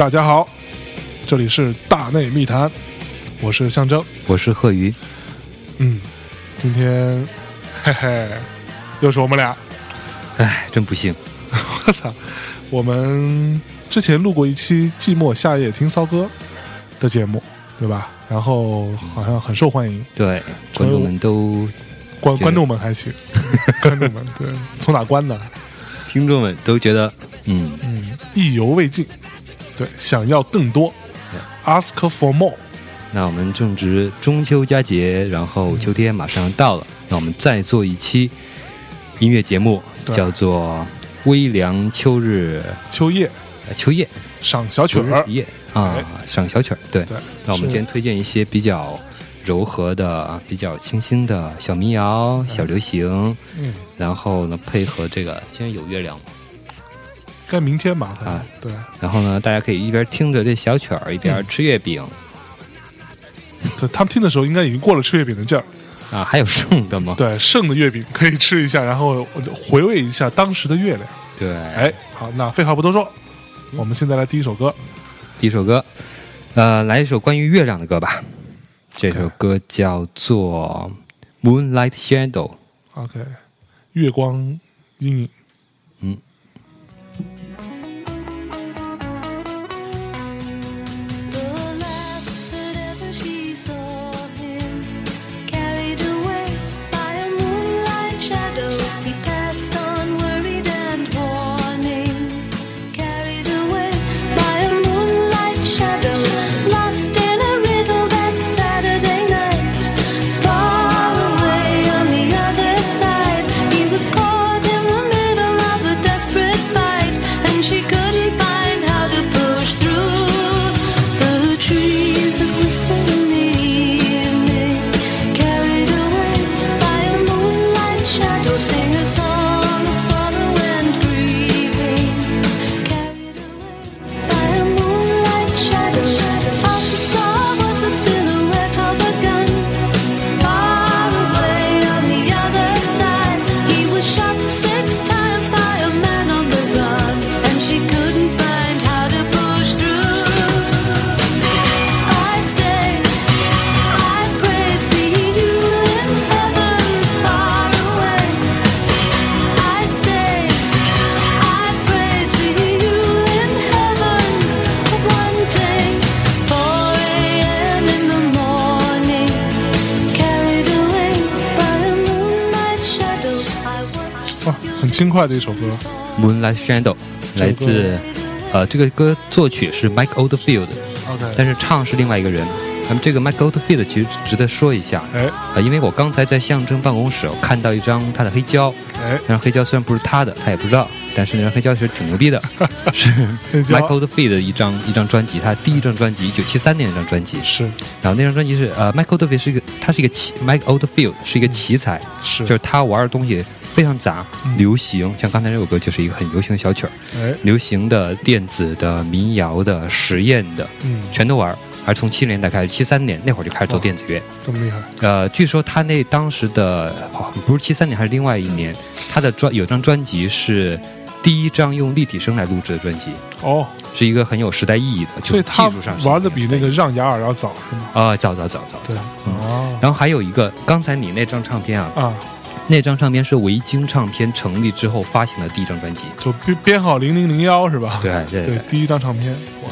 大家好，这里是大内密谈，我是象征。我是贺鱼，嗯，今天嘿嘿，又是我们俩。哎，真不幸，我操！我们之前录过一期《寂寞夏夜听骚歌》的节目，对吧？然后好像很受欢迎，对观众们都，观观众们还行，观众们对，从哪关的？听众们都觉得，嗯，嗯，意犹未尽，对，想要更多，ask for more。那我们正值中秋佳节，然后秋天马上到了，那我们再做一期音乐节目，叫做《微凉秋日秋夜。呃秋夜。赏小曲儿，夜》啊哎，赏小曲儿。对，那我们今天推荐一些比较柔和的、比较清新的小民谣、小流行，嗯，然后呢配合这个今天有月亮吗？该明天吧？啊对，然后呢，大家可以一边听着这小曲儿，一边嗯吃月饼、对他们听的时候应该已经过了吃月饼的劲儿。啊，还有剩的吗？对，剩的月饼可以吃一下，然后回味一下当时的月亮。对，哎，好，那废话不多说，我们现在来第一首歌。第一首歌，呃，来一首关于月亮的歌吧。这首歌叫做《Moonlight Shadow》。OK，月光阴影。快的一首歌。Moonlight Shadow 来自呃，这个歌作曲是 Mike Oldfield，OK，但是唱是另外一个人。那么这个 Mike Oldfield 其实值得说一下，哎。呃，因为我刚才在象征办公室我看到一张他的黑胶，哎，那张黑胶虽然不是他的，他也不知道，但是那张黑胶其实挺牛逼的，是。Mike Oldfield 的一张一张专辑，他第一张专辑一九七三年那张专辑，是。然后那张专辑是呃，Mike Oldfield 是一个他是一个奇，Mike Oldfield 是一个奇才，是，就是他玩的东西非常杂，嗯。流行，像刚才这首歌就是一个很流行的小曲儿，哎，流行的、电子的、民谣的、实验的，嗯，全都玩。而从七十年代开始，七三年那会儿就开始做电子乐。这么厉害。呃，据说他那当时的、哦不是七三年，还是另外一年，他的专有张专辑是第一张用立体声来录制的专辑，哦，是一个很有时代意义的，就所以他技术上玩的比那个让雅尔要早，是吗？啊、早早早早对。哦。然后还有一个，刚才你那张唱片啊，啊，那张唱片是维京唱片成立之后发行的第一张专辑。就编编号零零零幺是吧？对对对，第一张唱片，哇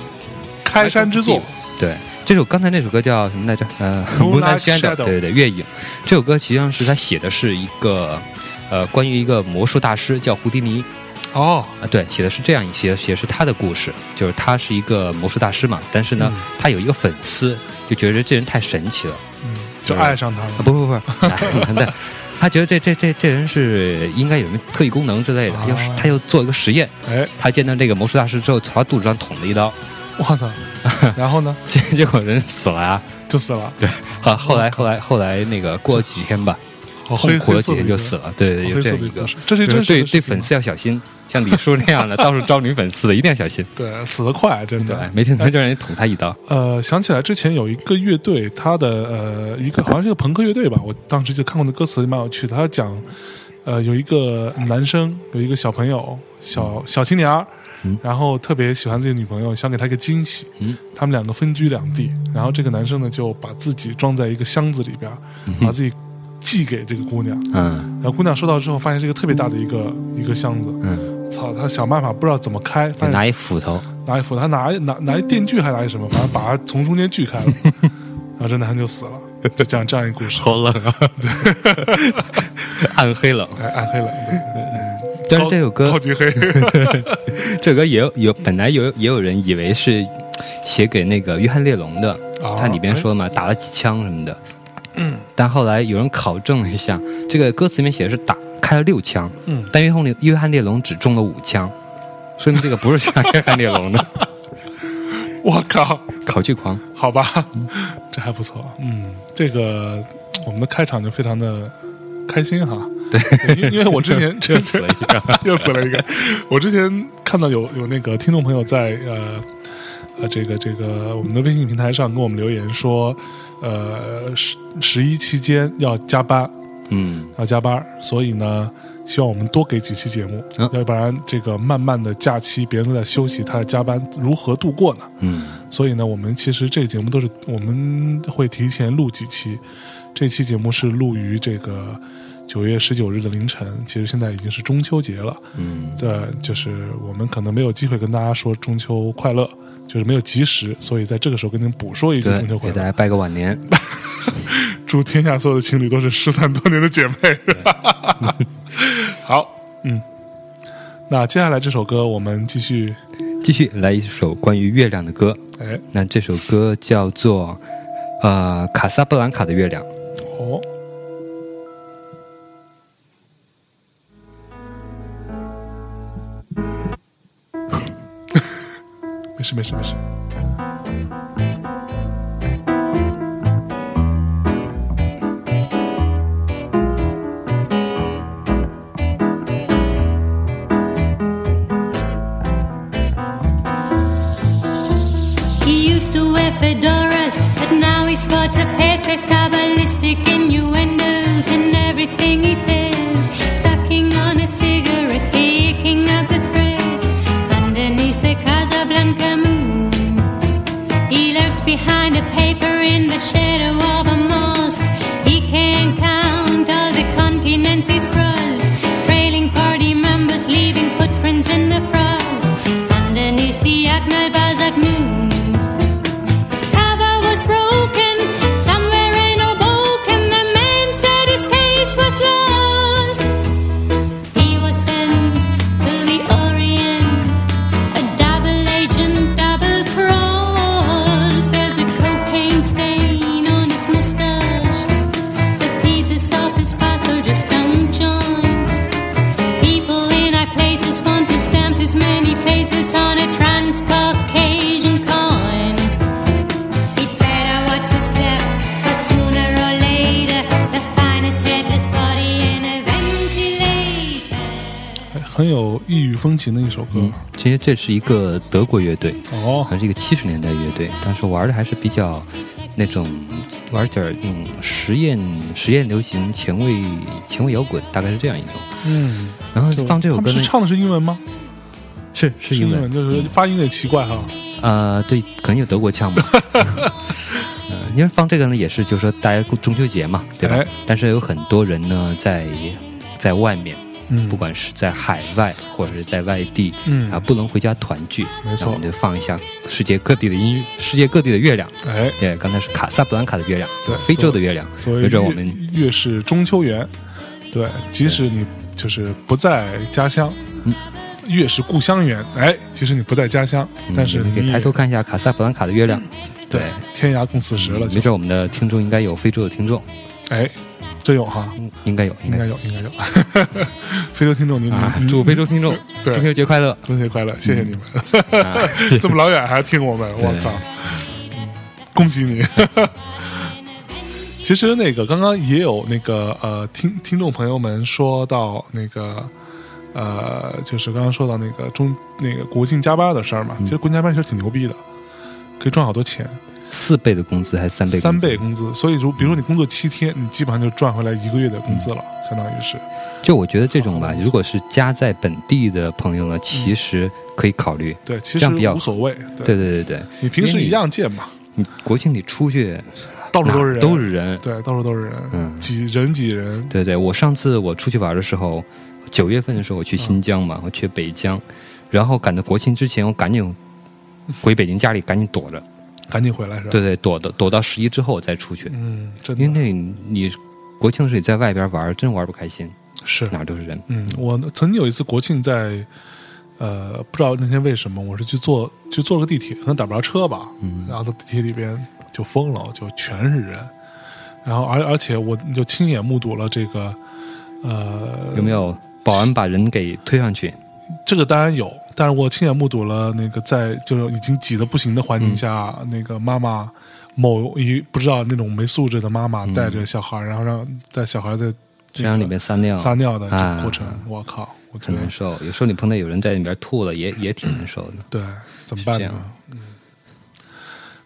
开山之作。对，这首刚才那首歌叫什么来着？呃 Moonlight Shadow，Shadow 对对对，月影。这首歌实际上是他写的是一个，呃，关于一个魔术大师叫胡迪尼哦，啊，对，写的是这样一些，写的是他的故事，就是他是一个魔术大师嘛，但是呢，嗯他有一个粉丝就觉得这人太神奇了，嗯，就爱上他啊，了。不不不，他觉得这这这这人是应该有什么特异功能之类的，他就哦他又做一个实验，哎，他见到这个魔术大师之后，从他肚子上捅了一刀，我操！然后呢，结结果人死了啊！就死了。对，好后来后来后来那个过了几天吧，痛苦了几天就死了。对有这样一个这是就是真对对粉丝要小心，像李叔那样的 到处招女粉丝的，一定要小心。对死得快，真对的。，没听他就让人捅他一刀。呃，想起来之前有一个乐队，他的呃一个好像是个朋克乐队吧，我当时就看过那歌词，蛮有趣的。他讲，呃，有一个男生，有一个小朋友，小小青年儿，嗯然后特别喜欢自己女朋友，想给她一个惊喜。嗯他们两个分居两地，然后这个男生呢就把自己装在一个箱子里边，把自己寄给这个姑娘。嗯然后姑娘收到之后，发现是一个特别大的一个一个箱子。嗯，操，他想办法不知道怎么开，发现拿一斧头，拿一斧头，他拿一拿拿一电锯还拿一什么，反正把它从中间锯开了，然后这男的就死了。就讲这样一个故事，好冷啊，暗黑冷。哎，暗黑冷，对，但是这首歌超，级黑，这首歌也有有本来有也有人以为是写给那个约翰列侬的，啊他里边说嘛，打了几枪什么的。嗯，但后来有人考证了一下，这个歌词里面写的是打开了六枪，嗯，但约翰列约翰列侬只中了五枪，说明这个不是像约翰列侬的。我靠，考据狂。好吧，这还不错，嗯，这个我们的开场就非常的开心哈，对，因为因为我之前 又死了一个。又死了一个。我之前看到有有那个听众朋友在呃呃这个这个我们的微信平台上跟我们留言说，呃十十一期间要加班，嗯。要加班，所以呢，希望我们多给几期节目，嗯。要不然这个漫漫的假期别人都在休息，他的加班如何度过呢？嗯。所以呢，我们其实这个节目都是我们会提前录几期，这期节目是录于这个九月十九日的凌晨，其实现在已经是中秋节了。嗯。这就是我们可能没有机会跟大家说中秋快乐，就是没有及时，所以在这个时候跟您补说一句中秋，快乐，给大家拜个晚年。祝天下所有的情侣都是失散多年的姐妹。好，嗯，那接下来这首歌我们继续，继续来一首关于月亮的歌，哎，那这首歌叫做呃《卡萨布兰卡的月亮》。哦，Μέσα, μέσα, μέσα. fedoras, but now he sports a face that's cabalistic innuendos in everything he says. Sucking on a cigarette, picking up the threads underneath the. Car- Casablanca moon. He lurks behind a paper in the shadow of a 异域风情的一首歌。嗯，其实这是一个德国乐队，哦，还是一个七十年代乐队，当时玩的还是比较那种玩点儿那种实验实验流行前卫前卫摇滚，大概是这样一种。嗯，然后放这首歌是，唱的是英文吗？是是英文，就是发音有点奇怪哈。呃，对，可能有德国腔吧。呃，因为放这个呢，也是就是说大家过中秋节嘛，对吧？哎但是有很多人呢，在在外面，嗯。不管是在海外或者是在外地，嗯。啊，不能回家团聚，没错。我们就放一下世界各地的音乐，世界各地的月亮。哎，对，刚才是卡萨布兰卡的月亮，对非洲的月亮。所谓有着我月们越是中秋圆，对，即使你就是不在家乡，嗯。越是故乡圆，哎，即使你不在家乡，但是嗯你可以抬头看一下卡萨布兰卡的月亮。对天涯共此时了，没准我们的听众应该有非洲的听众，哎，真有哈，嗯应该有，应该有应该有。非洲听众，您祝非洲听众 中秋节快乐！中秋节快乐，谢谢你们，啊这么老远还听我们，我对靠，恭喜你！其实那个刚刚也有那个呃听听众朋友们说到那个呃，就是刚刚说到那个中那个国庆加班的事儿嘛，其实国庆加班其实挺牛逼的，可以赚好多钱。四倍的工资还是三倍工资？三倍工资。所以如比如说你工作七天，你基本上就赚回来一个月的工资了，相当于是。就我觉得这种吧，如果是家在本地的朋友呢，其实可以考虑。对，其实无所谓。对对对对对，你平时一样见嘛，你国庆你出去到处都是人，都是人。对，到处都是人，嗯挤人挤人。对对，我上次我出去玩的时候，九月份的时候我去新疆嘛，我去北疆，然后赶到国庆之前，我赶紧回北京家里赶紧躲着。赶紧回来是吧？对，对，躲到躲到十一之后再出去，嗯，真因为那你国庆的时候你在外边玩，真玩不开心，是哪儿都是人。嗯，我曾经有一次国庆在，呃，不知道那天为什么，我是去坐去坐了个地铁，可能打不着车吧，嗯然后到地铁里边就疯了，就全是人，然后而而且我就亲眼目睹了这个，呃，有没有保安把人给推上去？这个当然有，但是我亲眼目睹了那个在就是已经挤得不行的环境下，那个妈妈某一不知道那种没素质的妈妈带着小孩，然后让带小孩在车厢里面撒尿，撒尿的这啊个过程，我靠，我很难受。有时候你碰到有人在里边吐了，也也挺难受的。对，怎么办呢？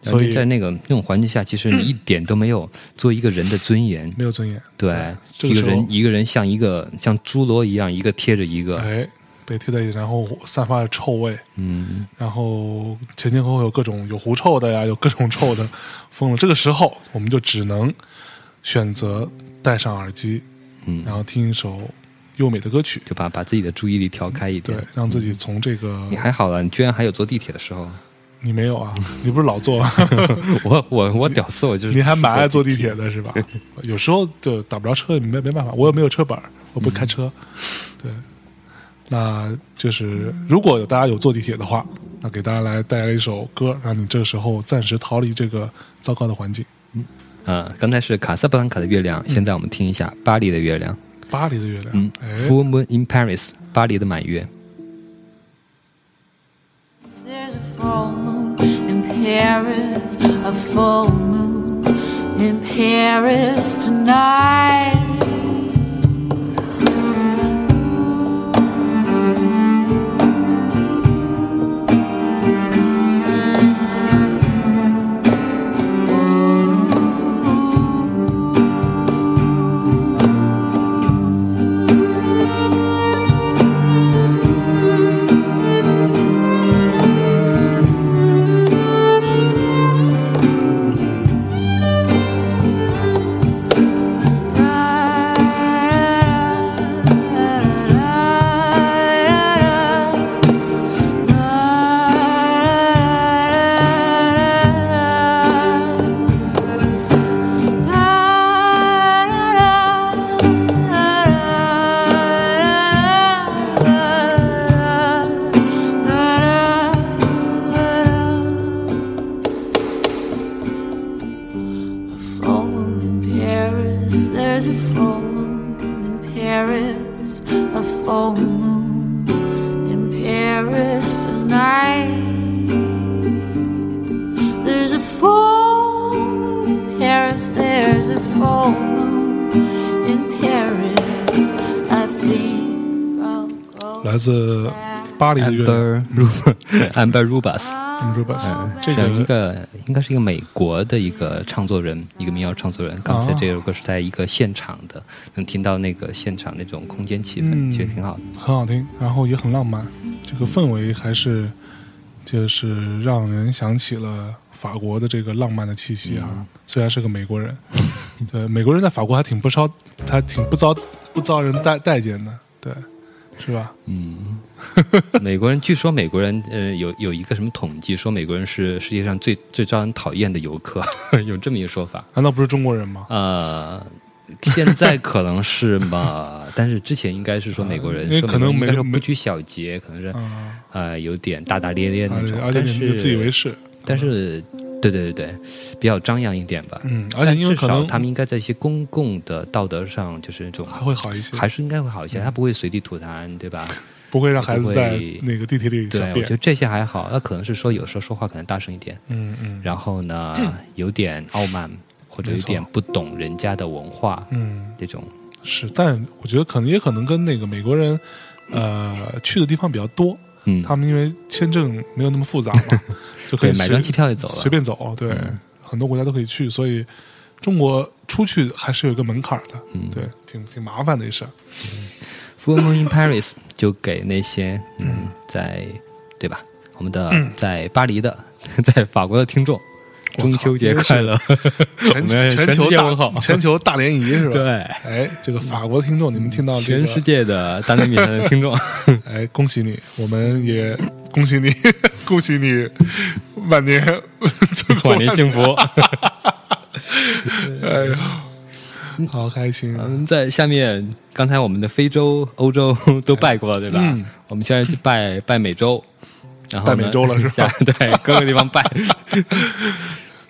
所以在那个那种环境下，其实你一点都没有 做一个人的尊严。没有尊严，对，这个一个人一个人像一个像侏罗一样，一个贴着一个。哎，被贴在一起，然后散发着臭味，嗯，然后前前后后有各种有狐臭的呀，有各种臭的，疯了。这个时候，我们就只能选择戴上耳机，嗯然后听一首优美的歌曲，就把把自己的注意力调开一点对。，让自己从这个你还好了，你居然还有坐地铁的时候。你没有啊？你不是老坐，我我我屌丝，我就是你还蛮爱坐地铁的是吧？有时候就打不着车，没没办法，我也没有车本儿，我不开车。对，那就是如果有大家有坐地铁的话，那给大家来带来一首歌，让你这个时候暂时逃离这个糟糕的环境。嗯啊，刚才是卡萨布兰卡的月亮，现在我们听一下巴黎的月亮。巴黎的月亮，嗯哎，，Full Moon in Paris，巴黎的满月。There's a full moon in Paris, a full moon in Paris tonight. 巴黎的月亮 Amber Rub Amber Rubas，，Amber Rubas，这是一个个应该是一个美国的一个唱作人，一个民谣唱作人。刚才哦这首歌是在一个现场的，能听到那个现场那种空间气氛，嗯其实挺好的。很好听，然后也很浪漫，这个氛围还是就是让人想起了法国的这个浪漫的气息啊。嗯虽然是个美国人，对美国人在法国还挺不招，还挺不遭不遭人待待见的，对，是吧？嗯，美国人据说美国人呃有有一个什么统计说美国人是世界上最最招人讨厌的游客，有这么一个说法。难道不是中国人吗？呃，现在可能是吧，但是之前应该是说美国人，说因为可能美国人应该美说不拘小节，可能是啊，呃有点大大咧咧那种，而且自以为是，但是对对对对，比较张扬一点吧。嗯，而且因为至少可能他们应该在一些公共的道德上，就是那种还会好一些，还是应该会好一些，他不会随地吐痰，对吧？不会让孩子在那个地铁里对我觉得。这些还好。那可能是说有时候说话可能大声一点，嗯嗯，然后呢有点傲慢，或者有点不懂人家的文化嗯这种。是，但我觉得可能也可能跟那个美国人，呃，去的地方比较多，嗯，他们因为签证没有那么复杂嘛，就可以，买随张机票就走了。随便走，对，很多国家都可以去，所以中国出去还是有一个门槛的，嗯对，挺挺麻烦的一事儿。Full Moon in Paris 就给那些嗯，在对吧？我们的嗯在巴黎的，在法国的听众，中秋节快乐！全全全球大 全球大联谊是吧？对，哎，这个法国听众，你们听到这个，全世界的大内密谈的听众，哎，恭喜你，我们也恭喜你，恭喜你，晚年晚年幸福。哎呀，好开心啊！嗯，在下面，刚才我们的非洲、欧洲都拜过了，对吧？嗯我们现在去拜拜美洲，然后拜美洲了是吧对，各个地方拜。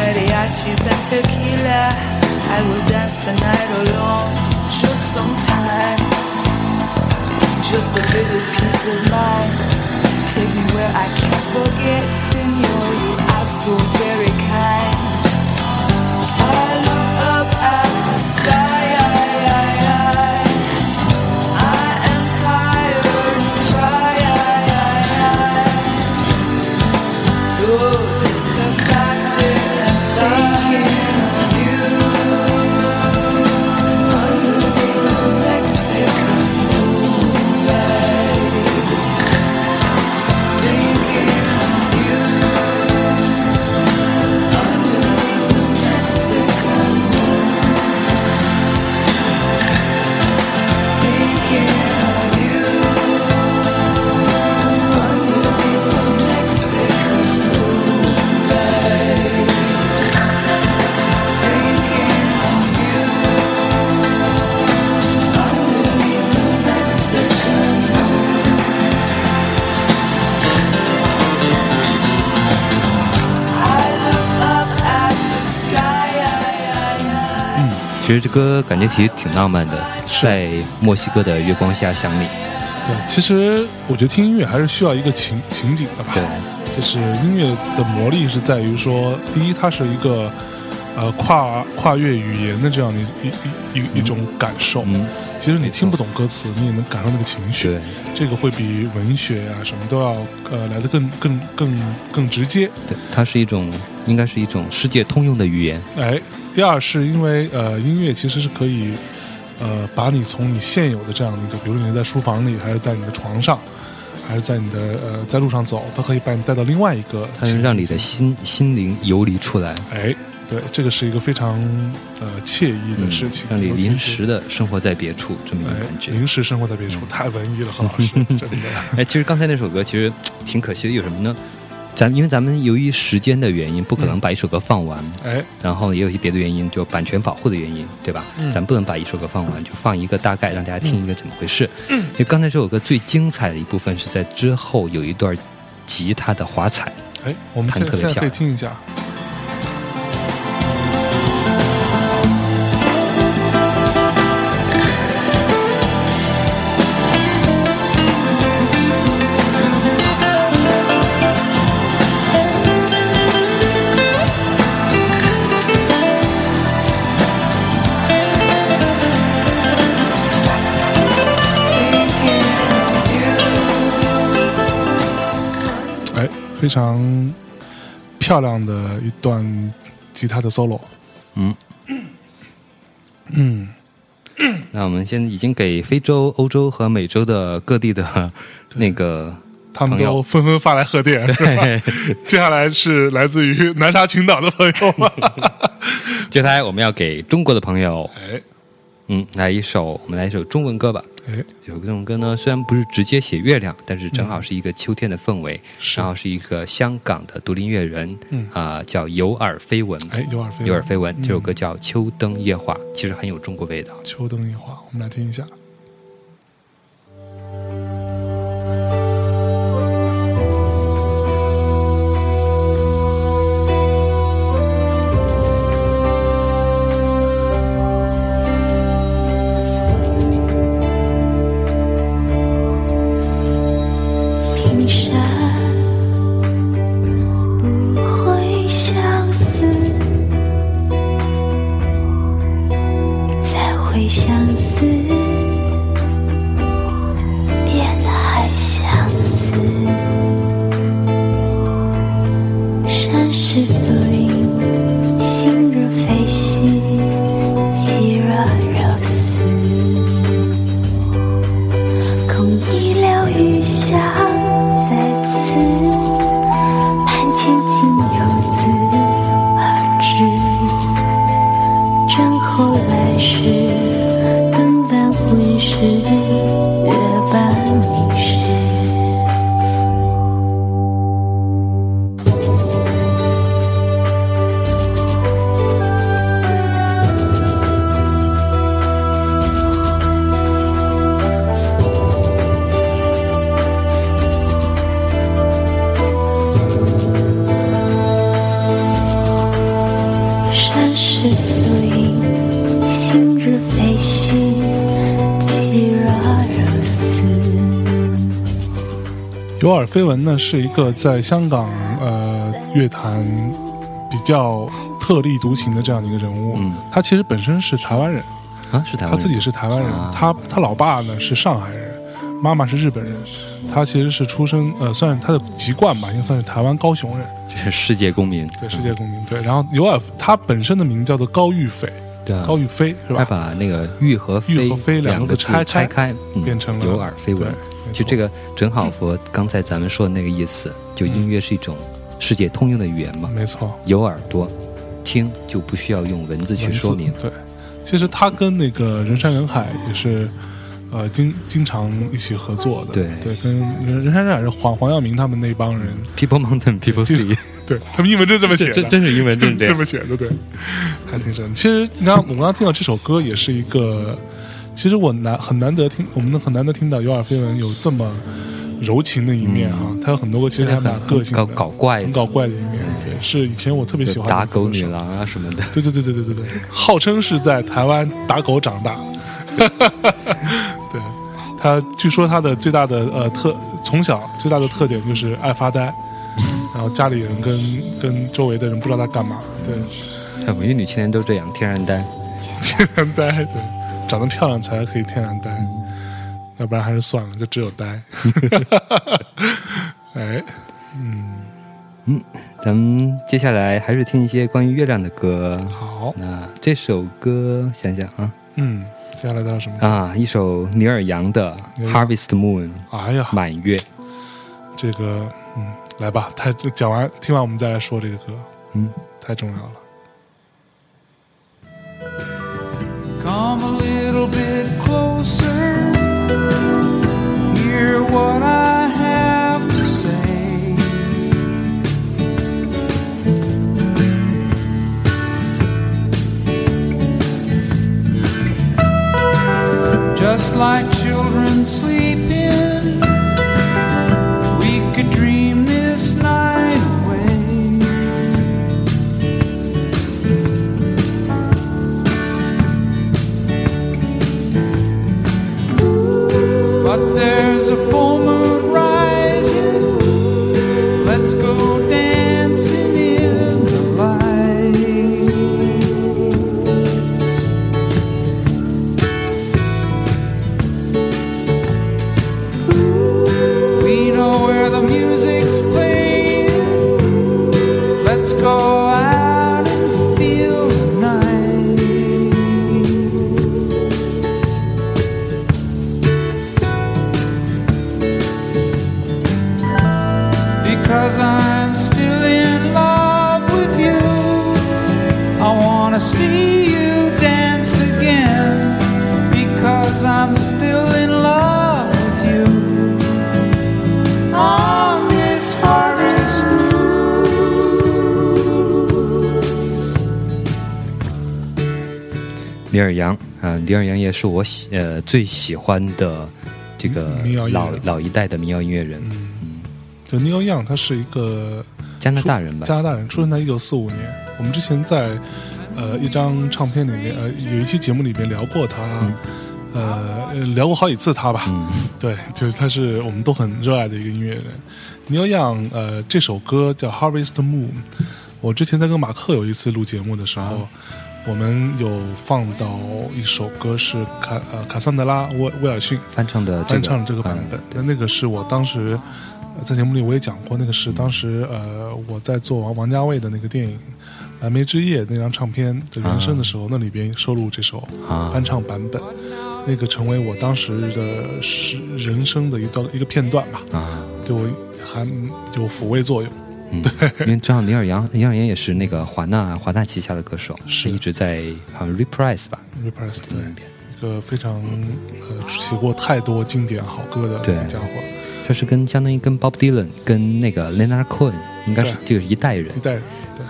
mariachis and tequila. I will dance the night alone, just some time, just a little peace of mind. Take me where I can't forget, Senor. You are so very kind. 其实这歌感觉其实挺浪漫的，在墨西哥的月光下想你。对，其实我觉得听音乐还是需要一个情情景的吧。对，就是音乐的魔力是在于说，第一，它是一个呃跨跨越语言的这样的一一一一种感受。嗯，其实你听不懂歌词，你也能感受那个情绪。对，这个会比文学啊、什么都要呃来的更更更更直接。对，它是一种应该是一种世界通用的语言。哎，第二是因为呃音乐其实是可以呃把你从你现有的这样的一个，比如说你在书房里，还是在你的床上，还是在你的呃在路上走，它可以把你带到另外一个它。能让你的心心灵游离出来，哎，对，这个是一个非常呃惬意的嗯事情，让你临时的生活在别处，这么一种哎感觉。临时生活在别处，太文艺了，何老师，真的。哎，其实刚才那首歌其实挺可惜的，有什么呢？咱因为咱们由于时间的原因，不可能把一首歌放完，哎，然后也有一些别的原因，就版权保护的原因，对吧？嗯咱不能把一首歌放完，就放一个大概，让大家听一个怎么回事。嗯就刚才这首歌最精彩的一部分是在之后有一段吉他的华彩，哎，我们弹现在现在可以特别漂亮听一下。非常漂亮的一段吉他的 solo。嗯嗯，那我们现在已经给非洲、欧洲和美洲的各地的那个他们都纷纷发来贺电，是吧？接下来是来自于南沙群岛的朋友们。接下来我们要给中国的朋友，哎嗯，来一首，我们来一首中文歌吧。哎，这首中文歌呢，虽然不是直接写月亮，但是正好是一个秋天的氛围，是然后是一个香港的独立音乐人，嗯啊、叫有耳非闻，哎，有耳非有耳非闻，嗯这首歌叫《秋灯夜话》，其实很有中国味道。秋灯夜话，我们来听一下。飞闻呢是一个在香港呃乐坛比较特立独行的这样的一个人物。嗯他其实本身是台湾人，啊，是台湾人，他自己是台湾人，啊他他老爸呢是上海人，妈妈是日本人。他其实是出生呃，算是他的籍贯吧，应该算是台湾高雄人，这是世界公民，对，世界公民。对，然后有耳他本身的名叫做高玉斐，对啊高玉飞是吧他？把那个玉和玉和飞两两个字拆拆开开，嗯变成了有耳非闻对。没错就这个正好和刚才咱们说的那个意思，就音乐是一种世界通用的语言嘛，没错，有耳朵听就不需要用文字去说明。对，其实他跟那个人山人海也是，呃，经经常一起合作的。对。对，跟人人山人海是黄黄耀明他们那帮人，People Mountain, People Sea，对他们英文就这么写的，这真是英文真是。这么写的，对，还挺神。其实你看，我们刚刚听到这首歌也是一个，其实我难很难得听，我们很难得听到有尔飞文有这么柔情的一面啊。他有很多个其实还蛮个性的，搞搞怪很搞怪的一面。对，是以前我特别喜欢的打狗女郎啊什么的。对对对对对对对，号称是在台湾打狗长大。对，他据说他的最大的呃特从小最大的特点就是爱发呆，然后家里人跟跟周围的人不知道他干嘛，对，哎文艺女青年都这样，天然呆。天然呆，对，长得漂亮才可以天然呆，要不然还是算了，就只有呆。哎，嗯嗯咱们接下来还是听一些关于月亮的歌。好，那这首歌想想啊嗯，接下来到什么？啊，一首尼尔杨的《Harvest Moon》哎呀，满月。这个，嗯，来吧，太讲完，听完我们再来说这个歌，嗯，太重要了。Come Just like children sleeping, 尼尔杨啊，尼尔杨也是我喜呃最喜欢的这个民谣老老一代的民谣音乐人，嗯。就 Neil Young，他是一个加拿大人吧。加？拿大人，出生在一九四五年。我们之前在呃一张唱片里面，呃有一期节目里面聊过他，呃聊过好几次他吧，嗯。对，就是他是我们都很热爱的一个音乐人。Neil Young，呃，这首歌叫《Harvest Moon》，我之前在跟马克有一次录节目的时候，啊我们有放到一首歌是卡呃卡桑德拉威威尔逊翻唱的这个翻唱这个版本。嗯，那、个是我当时、呃在节目里我也讲过，那个是当时呃我在做王王家卫的那个电影《蓝莓之夜》那张唱片的原声的时候，那里边收录这首啊。翻唱版本，那个成为我当时的是人生的一段一个片段吧，啊，对我还有抚慰作用。嗯，因为正好尼尔杨，尼尔杨也是那个华纳华纳旗下的歌手，是。一直在好像 reprise 吧，Reprise 对那边。一个非常呃写过太多经典好歌的对。家伙，就是跟相当于跟 Bob Dylan 跟那个 Leonard Cohen 应该是这个一代人。一，代人对。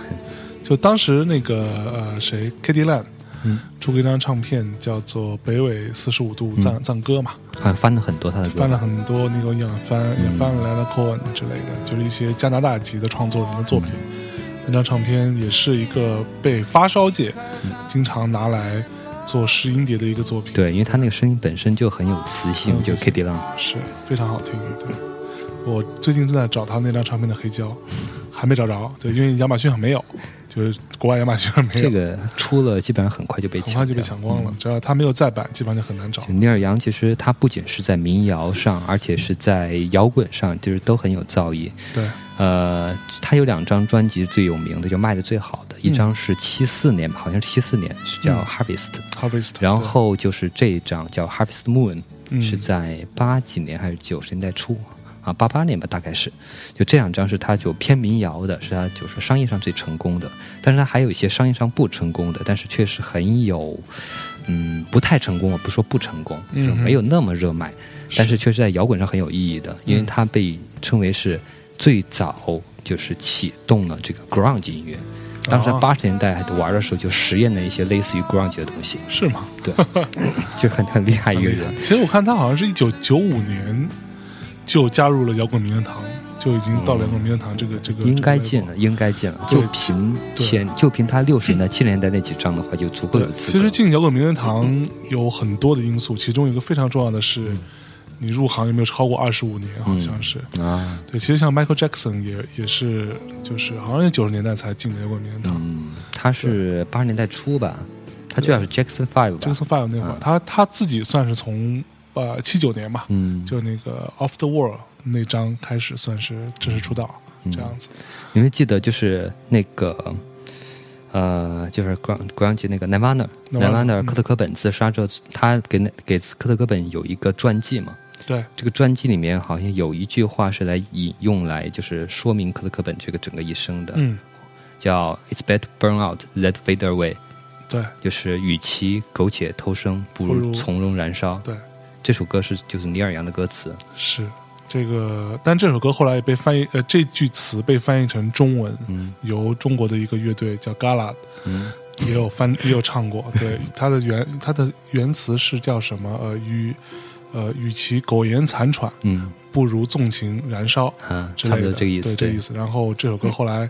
就当时那个呃谁 k a t i e Lan 嗯。出过一张唱片叫做《北纬四十五度藏、藏歌》嘛，好像翻了很多他的歌，翻了很多那个样翻，也翻了 Leonard Cohen 之类的，就是一些加拿大籍的创作人的作品。那张唱片也是一个被发烧界经常拿来做试音碟的一个作品，对，因为他那个声音本身就很有磁性，就很有磁 K D 浪，是非常好听。对，我最近正在找他那张唱片的黑胶，还没找着。对，因为亚马逊上没有，就是国外亚马逊上没有，这个出了基本上很快就被抢很快就被抢光了。只要他没有再版，基本上就很难找就。尼尔杨其实他不仅是在民谣上，而且是在摇滚上，就是都很有造诣。对，呃，他有两张专辑最有名的，就卖的最好的，一张是七四年吧，好像是七四年，是叫嗯。Harvest，、Harvest，然后就是这一张叫 Harvest Moon，、嗯。是在八几年还是九十年代初啊，八八年吧，大概是。就这两张是他就偏民谣的，是他就是商业上最成功的，但是他还有一些商业上不成功的，但是确实很有，嗯，不太成功，我不说不成功，就没有那么热卖，但是确实在摇滚上很有意义的，因为嗯它被称为是最早就是启动了这个 grunge 音乐。当时八十年代还玩的时候，就实验了一些类似于 grunge 的东西，是吗？对，就很很厉害一个人。其实我看他好像是一九九五年就加入了摇滚名人堂，就已经到了摇滚名人堂这个这个应该进了，应该进了。就凭前，就凭他六十年代、七十年代那几张的话，就足够对有，资格。其实进摇滚名人堂有很多的因素，其中一个非常重要的是，你入行有没有超过二十五年，好像是。啊，对，其实像 Michael Jackson 也也是，就是好像也九十年代才进的摇滚名人堂。嗯，他是八十年代初吧，他最早是 Jackson Five 吧。Jackson Five 那会儿，他他自己算是从呃七九年吧，嗯，就那个 Off the World 那张开始算是正式出道，嗯这样子。你会记得就是那个。呃，就是 Grunge Grunge 那个 Nirvana，Nirvana 嗯科特·科本自杀之后，他给那给科特·科本有一个传记嘛，对，这个传记里面好像有一句话是来引用来就是说明科特·科本这个整个一生的，嗯，叫 "It's better burn out than fade away"，对就是与其苟且偷生，不如从容燃烧。对，这首歌是就是尼尔杨的歌词，是这个，但这首歌后来也被翻译，呃，这句词被翻译成中文，嗯由中国的一个乐队叫 Gala 嗯也有翻 也有唱过。对，它的原它的原词是叫什么？呃，与呃与其苟延残喘，嗯不如纵情燃烧啊，差不多这个意思，对，这个意思。然后这首歌后来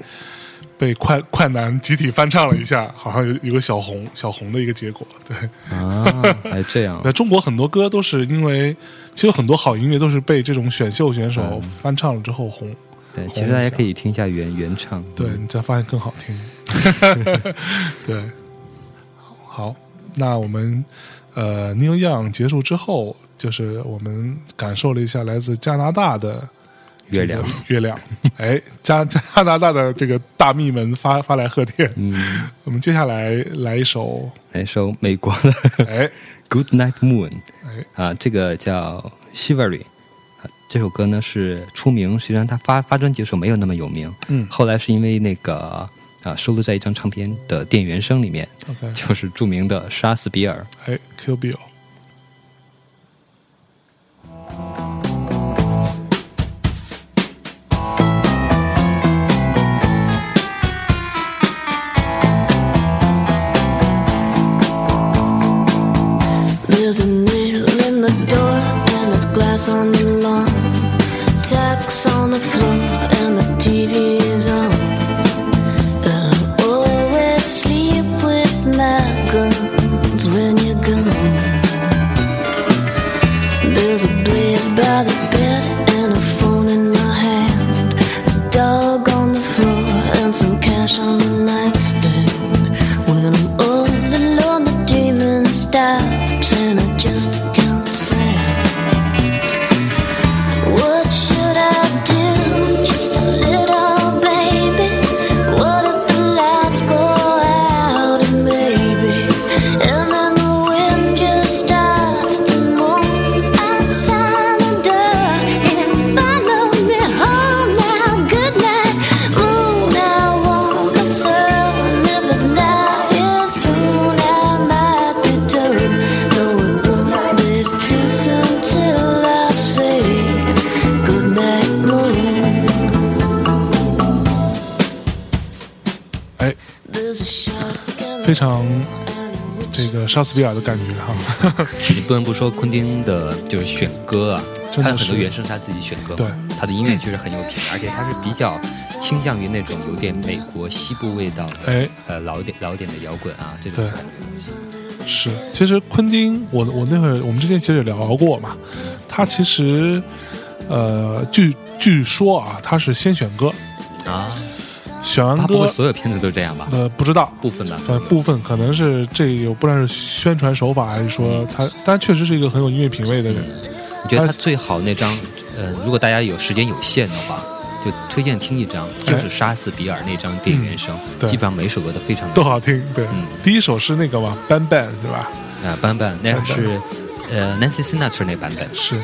被快快男集体翻唱了一下，好像有有个小红小红的一个结果。对，啊，还这样那，中国很多歌都是因为，其实很多好音乐都是被这种选秀选手嗯翻唱了之后红。对，其实大家可以听一下原原唱，对嗯你才发现更好听。对，好，那我们呃 Neil Young 结束之后，就是我们感受了一下来自加拿大的月亮月亮。哎，加加拿大的这个大蜜们发发来贺电。嗯，我们接下来来一首，来一首美国的哎 Good Night Moon。哎，啊，这个叫 Shivery，啊，这首歌呢是出名，实际上他发发专辑的时候没有那么有名，嗯后来是因为那个啊收录在一张唱片的电原声里面，，OK，就是著名的杀死比尔。哎，Q Bill。lights on the lawn, tacks on the floor, and the TV's on. But I always sleep with my guns when you're gone. There's a blade by the bed and a phone in my hand. A dog. 非常这个莎士比亚的感觉哈。你不能不说昆汀的就是选歌啊，他的很多原声他自己选歌，对。他的音乐确实很有品，而且他是比较倾向于那种有点美国西部味道的，哎，呃老点老点的摇滚啊，这种感觉。是，其实昆汀，我我那会儿我们之前其实也聊过嘛，他其实呃，据据说啊，他是先选歌，啊，选完他不会歌所有片子都这样吧？呃不知道，部分的，反正部分可能是这有不知道是宣传手法还是说他，但确实是一个很有音乐品味的人。我觉得他最好那张，呃，如果大家有时间有限的话，就推荐听一张，就是杀死比尔那张电影原声，基本上每首歌都非常都好听，对，嗯。第一首是那个嘛，Ban Ban，对吧？啊，版本那是呃 Nancy Sinatra 那版本，是，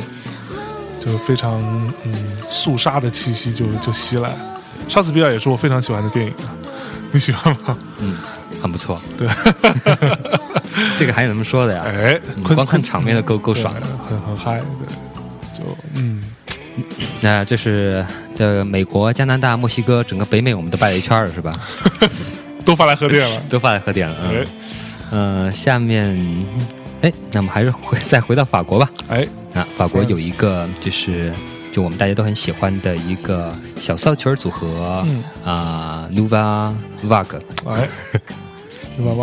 就非常嗯肃杀的气息就就袭来。莎士比亚也是我非常喜欢的电影啊，你喜欢吗？嗯，很不错。对，这个还有什么说的呀？哎，光看场面都够够爽的。很很嗨，对，就嗯，那这是这美国、加拿大、墨西哥，整个北美我们都拜了一圈了，是吧？都发来贺电了。都发来贺电了。哎嗯，呃，下面，哎，那么还是回 再回到法国吧。哎，啊，法国有一个就是就我们大家都很喜欢的一个小骚曲儿组合，嗯啊，Nuva Vague，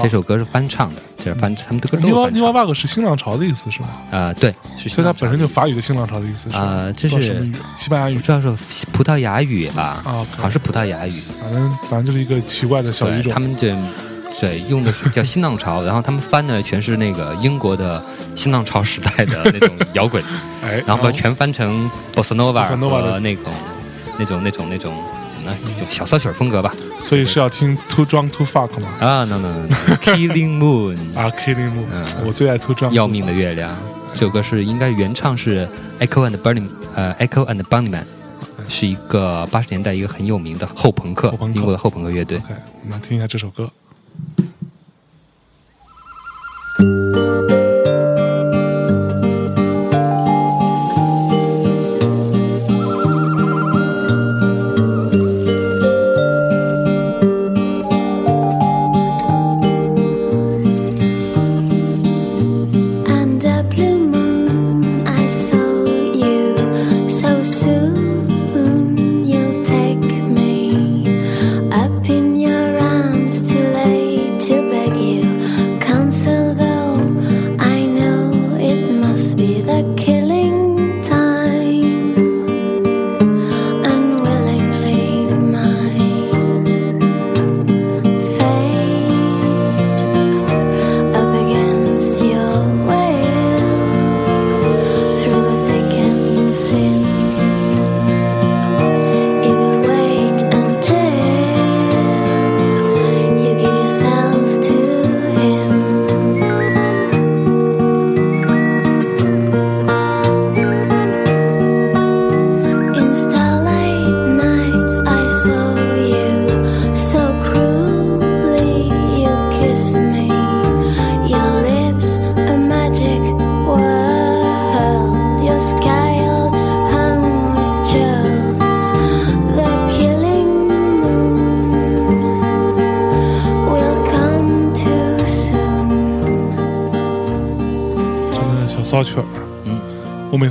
这首歌是翻唱的，这是翻他们的歌都是 Nuva Vague 是新浪潮的意思是吗？啊，对，是所以它本身就法语，的新浪潮的意思是吧啊这是？西班牙语不，知道是葡萄牙语吧？啊好像是葡萄牙语。反正反正就是一个奇怪的小语，种他。们这对用的是叫新浪潮，然后他们翻的全是那个英国的新浪潮时代的那种摇滚，哎，然后把全翻成 bossa nova 那种那种那种那种怎么呢？就小骚曲儿风格吧。所以是要听 Too Drunk to Fuck 吗？啊，no no no，Killing Moon，啊，Killing Moon，嗯我最爱 Too Drunk，要命的月亮。这首歌是应该原唱是 Echo and Bunny，呃，Echo and Bunnyman，是一个八十年代一个很有名的后朋克后朋，克英国的后朋克乐队。OK，我们来听一下这首歌。Thank you.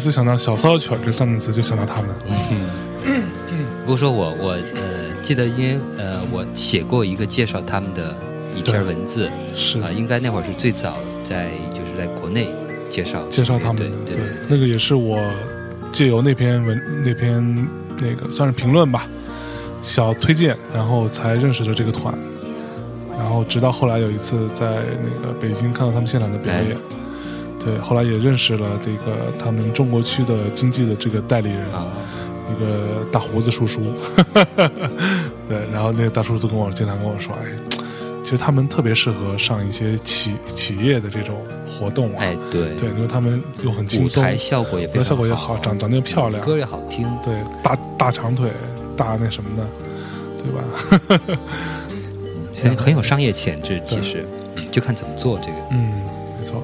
我每次想到小骚曲儿这三个字，就想到他们。嗯不过说我我呃记得，因为呃我写过一个介绍他们的一篇文字是啊、应该那会儿是最早在就是在国内介绍介绍他们的，对对那个也是我借由那篇文那篇那个算是评论吧，小推荐，然后才认识的这个团，然后直到后来有一次在那个北京看到他们现场的表演，对，后来也认识了这个他们中国区的经济的这个代理人，啊，一个大胡子叔叔，对，然后那个大叔都跟我经常跟我说，哎，其实他们特别适合上一些企企业的这种活动啊，哎，对对，因为他们又很轻松，舞台效果也非常效果也好，长长得又漂亮，歌也好听，对，大大长腿，大那什么的，对吧？很很有商业潜质。其实，嗯就看怎么做这个。嗯，没错。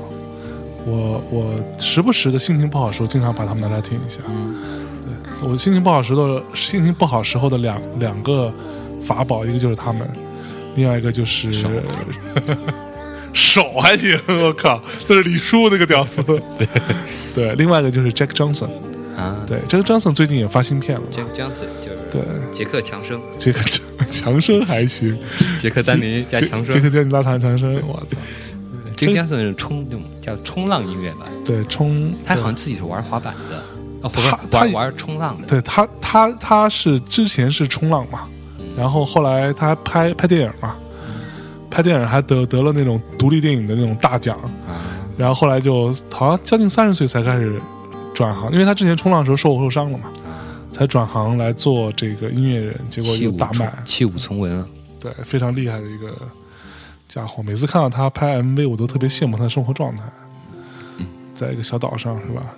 我我时不时的心情不好的时候，经常把他们拿来听一下。嗯对我心情不好时候，心情不好时候的两两个法宝，一个就是他们，另外一个就是手 手还行，我靠，那是李叔那个屌丝。对，另外一个就是 Jack Johnson。啊，对，Jack Johnson 最近也发新片了 Jack Johnson 就是对，杰克强生，杰克强强生还行，杰克丹尼加杰强生杰克丹尼拉唐强生，我操！杰克强生是冲那种叫冲浪音乐吧？对，冲他好像自己是玩滑板的，哦，不是他玩玩冲浪的。对他，他他是之前是冲浪嘛，然后后来他还拍拍电影嘛，拍电影还得得了那种独立电影的那种大奖，然后后来就好像将近三十岁才开始转行，因为他之前冲浪的时候受受伤了嘛，才转行来做这个音乐人，结果又大卖，弃武从文了。对，非常厉害的一个家伙。每次看到他拍 MV，我都特别羡慕他的生活状态，在一个小岛上是吧？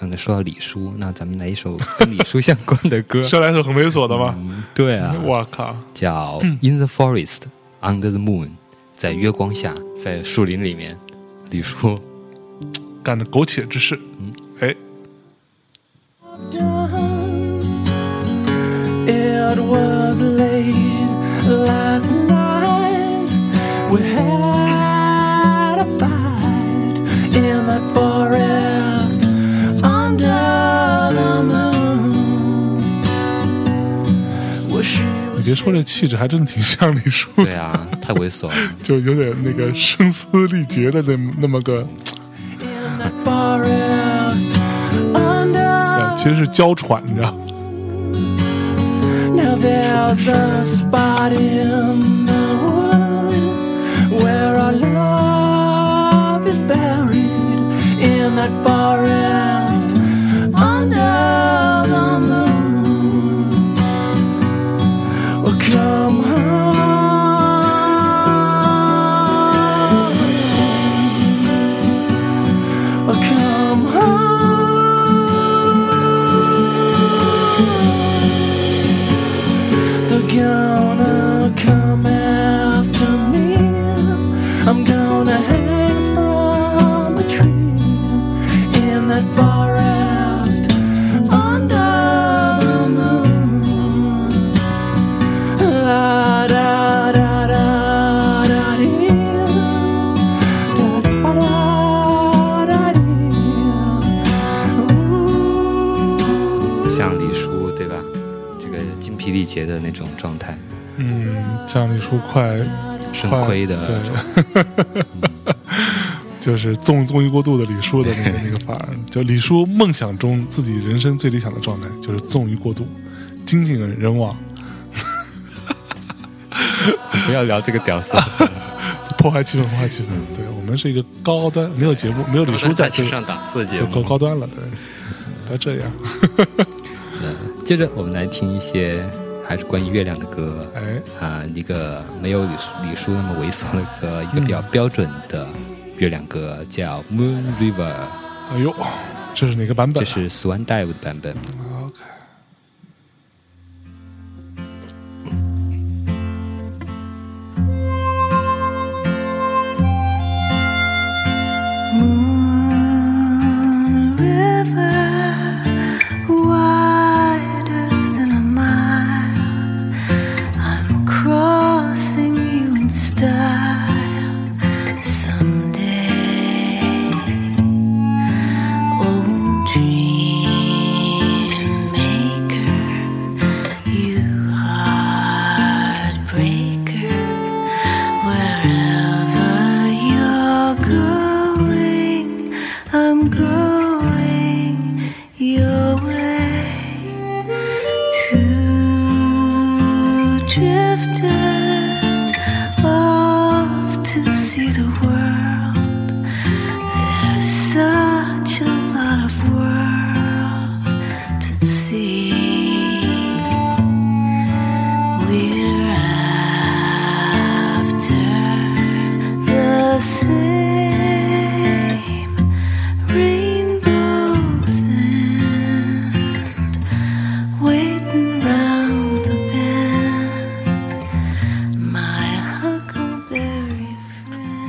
刚才说到李叔，那咱们来一首跟李叔相关的歌。是要来首很猥琐的吗？嗯对啊，我靠！叫《In the Forest Under the Moon》，在月光下，在树林里面，李叔干着苟且之事，嗯哎，It was late last night. We had a fight in that forest under the moon. 你别说，这气质还真挺像李叔。对啊，太猥琐了，就有点那个声嘶力竭的那那么个。其实是娇喘着。In forest under the moon. Well, come 像李叔快肾快亏的对，就是纵纵欲过度的李叔的那个那个范儿，就李叔梦想中自己人生最理想的状态就是纵欲过度，精尽人亡，不要聊这个屌丝，破坏气氛，破坏气氛。对我们是一个高端，没有节目，没有李叔在，上档次的节就高。高端了，对，不要这样。接着我们来听一些还是关于月亮的歌。哎，啊，一个没有李叔李叔那么猥琐的歌，一个比较标准的月亮歌，叫《Moon River》，哎呦，这是哪个版本？这是 Swan Dive 的版本。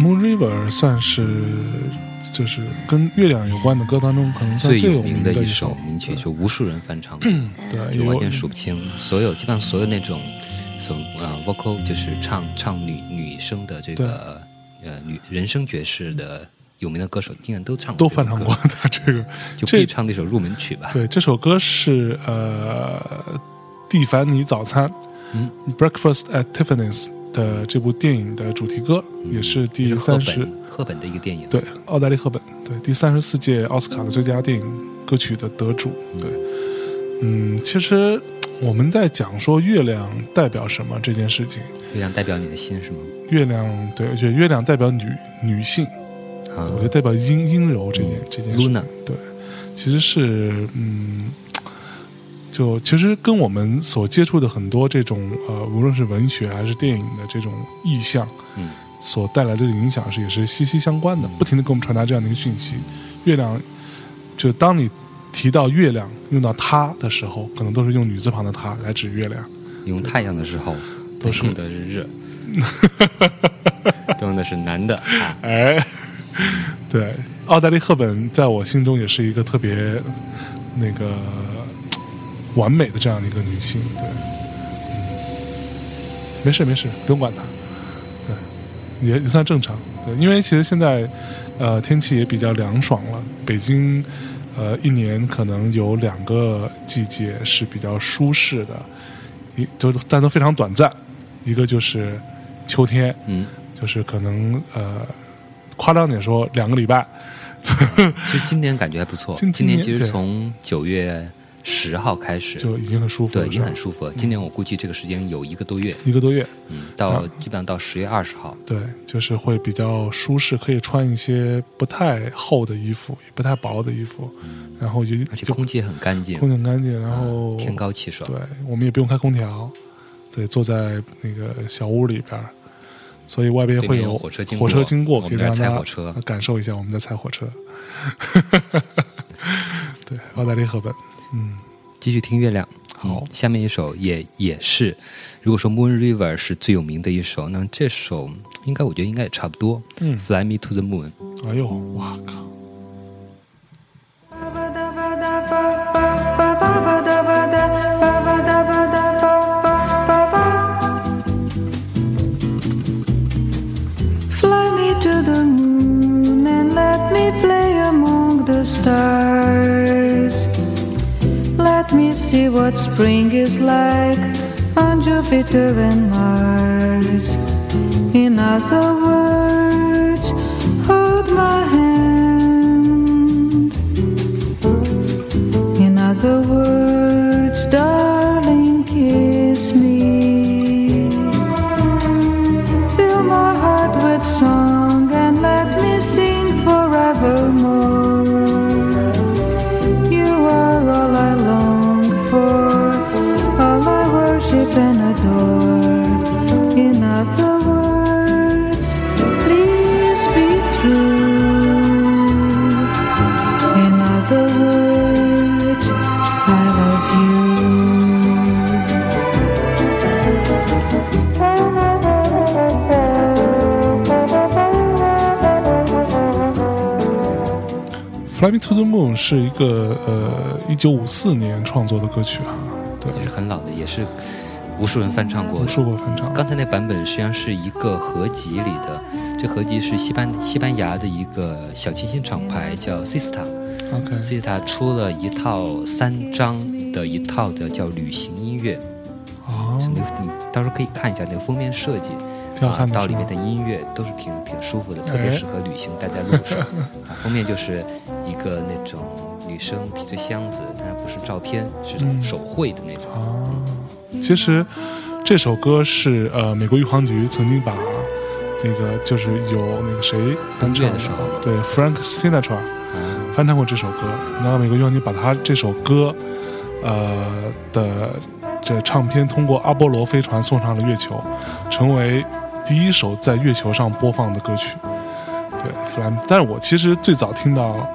呃，算是就是跟月亮有关的歌当中，可能算最有名的一首首名曲，就无数人翻唱的，对，就完全数不清。所有基本上所有那种，所呃 vocal 就是唱唱女女生的这个呃女人声爵士的有名的歌手，竟然都唱过都翻唱过，他这个就这必唱的一首入门曲吧。对，这首歌是呃蒂凡尼早餐，嗯，Breakfast at Tiffany's 的这部电影的主题歌，也是第三十本赫本的一个电影，对奥黛丽赫本对第三十四届奥斯卡的最佳电影歌曲的得主。对，嗯，其实我们在讲说月亮代表什么这件事情，月亮代表你的心是吗？月亮对，而且月亮代表女女性，啊。我觉得代表阴阴柔这件、这件事情对，其实是嗯，就其实跟我们所接触的很多这种呃，无论是文学还是电影的这种意象，嗯，所带来的影响是也是息息相关的，不停的给我们传达这样的一个讯息。月亮，就当你提到月亮用到它的时候，可能都是用女字旁的它来指月亮。用太阳的时候都是用的是热，都用的是男的啊。哎，对，奥黛丽·赫本在我心中也是一个特别那个完美的这样的一个女性。对，嗯，没事没事，不用管她。对，也也算正常。对，因为其实现在呃天气也比较凉爽了，北京呃一年可能有两个季节是比较舒适的，一都但都非常短暂，一个就是秋天。嗯，就是可能呃，夸张点说两个礼拜，其实今年感觉还不错。今今年其实从九月十号开始，就已经很舒服了，对已经很舒服了。今年我估计这个时间有一个多月，一个多月，嗯，到基本上到十月二十号，对，就是会比较舒适，可以穿一些不太厚的衣服，也不太薄的衣服，然后就就而且空气很干净，空气很干净，然后、天高气爽。对，我们也不用开空调，对，坐在那个小屋里边，所以外边会有有火车经过火车经过，可以踩火车感受一下我们在踩火车。对，奥黛丽·赫本，嗯，继续听月亮。好嗯下面一首也也是，如果说《Moon River》是最有名的一首，那么这首应该我觉得应该也差不多。嗯，Fly Me to the Moon。哎呦，哇靠！bitter in my 是一个呃一九五四年创作的歌曲啊，对，也是很老的，也是无数人翻唱过无。数过翻唱。刚才那版本实际上是一个合集里的，这合集是西班西班牙的一个小清新厂牌叫 Sista。OK，Sista 出了一套三张的一套的叫旅行音乐，哦，你你到时候可以看一下那个封面设计，啊到里面的音乐都是挺挺舒服的，特别适合旅行带在路上。啊，封面就是一个那种女生提着箱子，但不是照片，是嗯。手绘的那种。啊，其实这首歌是呃美国宇航局曾经把那个就是有那个谁翻唱的时候对 Frank Sinatra 啊，翻唱过这首歌，然后美国宇航局把他这首歌呃的这唱片通过阿波罗飞船送上了月球，成为第一首在月球上播放的歌曲。对，弗兰，但是我其实最早听到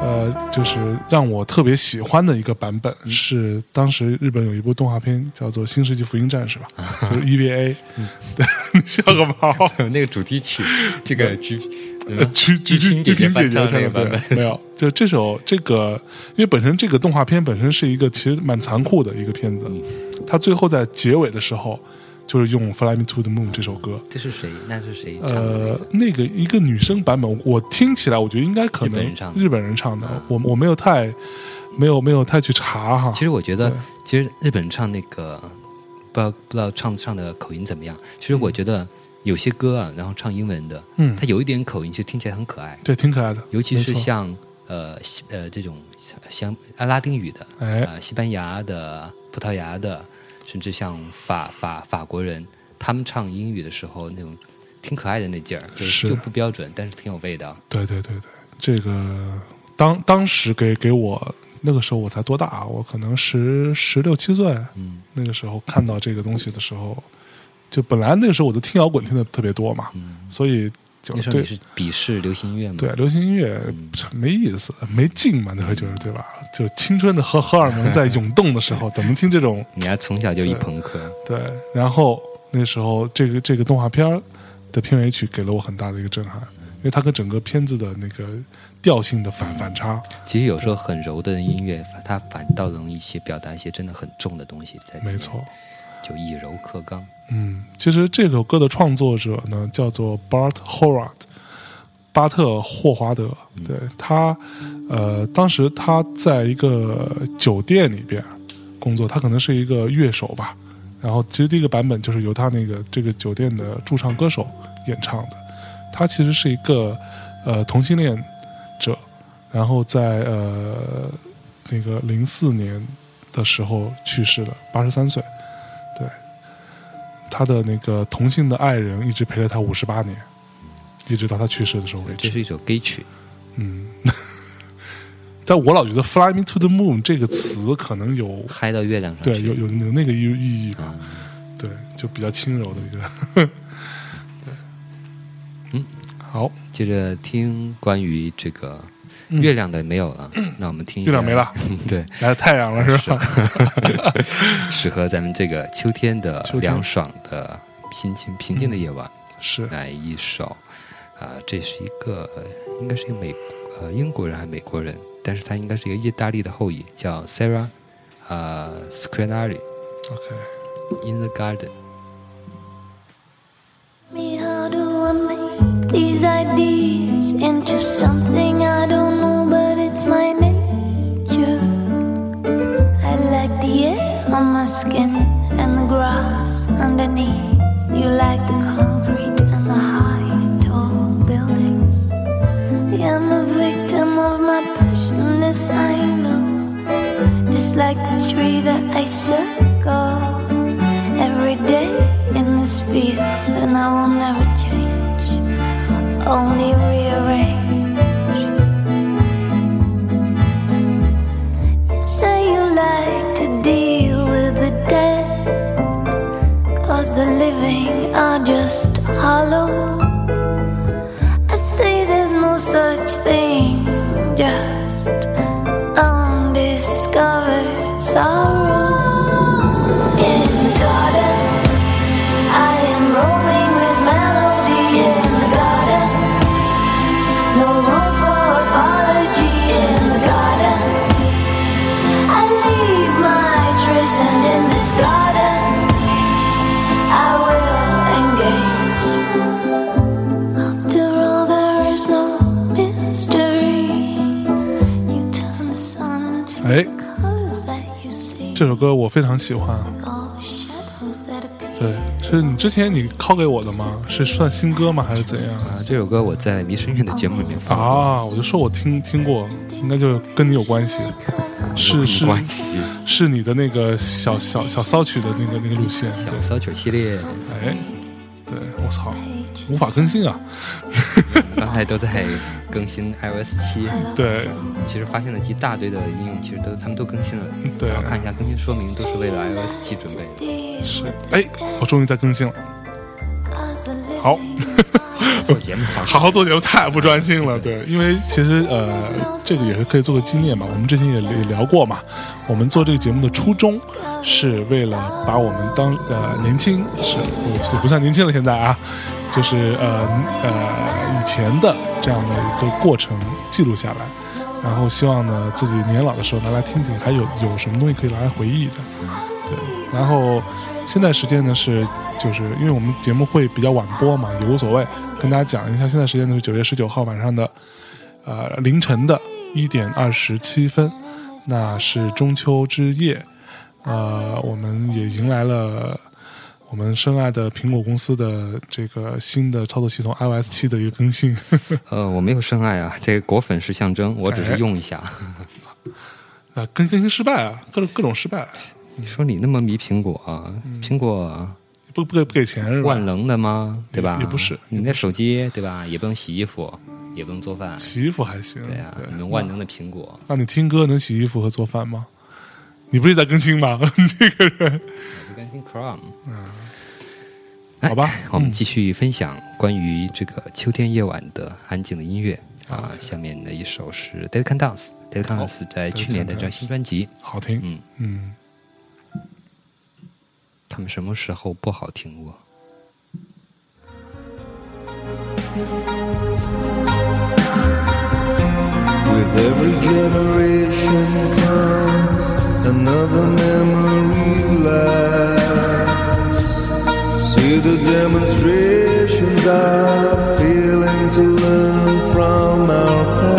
呃，就是让我特别喜欢的一个版本是当时日本有一部动画片叫做《新世纪福音战士》吧，就是 EVA。对，你笑个毛？那个主题曲，这个剧剧剧剧剧翻唱姐姐唱的对没有，就这首这个，因为本身这个动画片本身是一个其实蛮残酷的一个片子，嗯它最后在结尾的时候就是用《Fly Me to the Moon》这首歌，这是谁？那是谁唱的？呃，那个一个女生版本，我听起来我觉得应该可能日本人唱的。我我没有太没有没有太去查哈，其实我觉得，其实日本人唱那个，不知道不知道唱唱的口音怎么样。其实我觉得有些歌啊，然后唱英文的，嗯。它有一点口音，其实听起来很可爱，对，挺可爱的，尤其是像呃西呃这种像像阿拉丁语的，哎。呃西班牙的、葡萄牙的，甚至像法法法国人，他们唱英语的时候那种挺可爱的那劲儿，就是就不标准，但是挺有味道。对对对对，这个当当时给给我那个时候我才多大啊？我可能十十六七岁，嗯那个时候看到这个东西的时候，就本来那个时候我就听摇滚听的特别多嘛，嗯，所以就对那时候你是鄙视流行音乐吗？对流行音乐嗯没意思，没劲嘛，那会儿就是对吧？就青春的荷荷尔蒙在涌动的时候，怎么听这种你还从小就一朋克，对？然后那时候这个这个动画片儿的片尾曲给了我很大的一个震撼，因为它跟整个片子的那个调性的反反差。其实有时候很柔的音乐，它反倒容易一些表达一些真的很重的东西在。没错，就以柔克刚。嗯，其实这首歌的创作者呢叫做 Bart Howard，巴特霍华德。对他，呃，当时他在一个酒店里边工作，他可能是一个乐手吧。然后，其实第一个版本就是由他那个这个酒店的驻唱歌手演唱的。他其实是一个呃同性恋者，然后在呃那个零四年的时候去世的，八十三岁。对，他的那个同性的爱人一直陪了他五十八年，一直到他去世的时候为止。这是一首 gay 曲，嗯，但我老觉得 “fly me to the moon” 这个词可能有嗨到月亮上。对有有有那个意意义吧，啊，对，就比较轻柔的一个。对，嗯，好，接着听关于这个月亮的没有了，那我们听月亮没了，对，来太阳了是吧？适合咱们这个秋天的凉爽的心情、平静的夜晚，是，来一首啊、这是一个呃应该是一个美呃英国人还是美国人，但是他应该是一个意大利的后裔，叫 Sarah 啊 s c r i n a r i OK，In the Garden。These ideas into something I don't know, but it's my nature? I like the air on my skin and the grass underneath. You like the concrete and the high, tall buildings. I'm a victim of my passionless, I know. Just like the tree that I circle every day in this field, and I will never only rearrange. You say you like to deal with the dead, cause the living are just hollow. I say there's no such thing, just 这首歌我非常喜欢。对，是你之前你拷给我的吗？是算新歌吗？还是怎样？啊，这首歌我在迷声乐的节目里面啊，我就说我听听过，应该就跟你有关系，是是关系？是你的那个小小小骚曲的那个那个路线。小对，骚曲系列，哎，对我操，无法更新啊！刚才都在更新 iOS 七，对其实发现了一大堆的应用，其实都他们都更新了。对然后看一下更新说明，都是为了 iOS 七准备的。是，哎，我终于在更新了。好好，做节目好 好好做节目太不专心了，对，因为其实呃，这个也是可以做个纪念嘛。我们之前也也聊过嘛，我们做这个节目的初衷是为了把我们当呃年轻是不不算年轻了，现在啊，就是呃呃以前的这样的一个过程记录下来，然后希望呢自己年老的时候拿来听听，还有有什么东西可以拿来回忆的，对。然后现在时间呢是就是因为我们节目会比较晚播嘛，也无所谓，跟大家讲一下，现在时间呢是九月十九号晚上的呃凌晨的一点二十七分，那是中秋之夜，呃，我们也迎来了我们深爱的苹果公司的这个新的操作系统 iOS 七的一个更新。呃，我没有深爱啊，这个果粉是象征，我只哎是用一下。啊，更更新失败啊，各种各种失败，你说你那么迷苹果啊？苹果不不给不给钱是吧？万能的吗？对吧？也也不是你那手机对吧？也不能洗衣服，也不能做饭。洗衣服还行，对呀、你们万能的苹果，那你听歌能洗衣服和做饭吗？你不是在更新吗？你 这个人，我不更新 Chrome。好吧，我们继续分享关于这个秋天夜晚的安静的音乐啊。下面的一首是 Dead Can Dance。Dead Can 好 Dance 在去年的这张新专辑，好听，嗯，嗯，他们什么时候不好听过？With every generation comes another memory lapse. See the demonstrations are failing to learn from our past.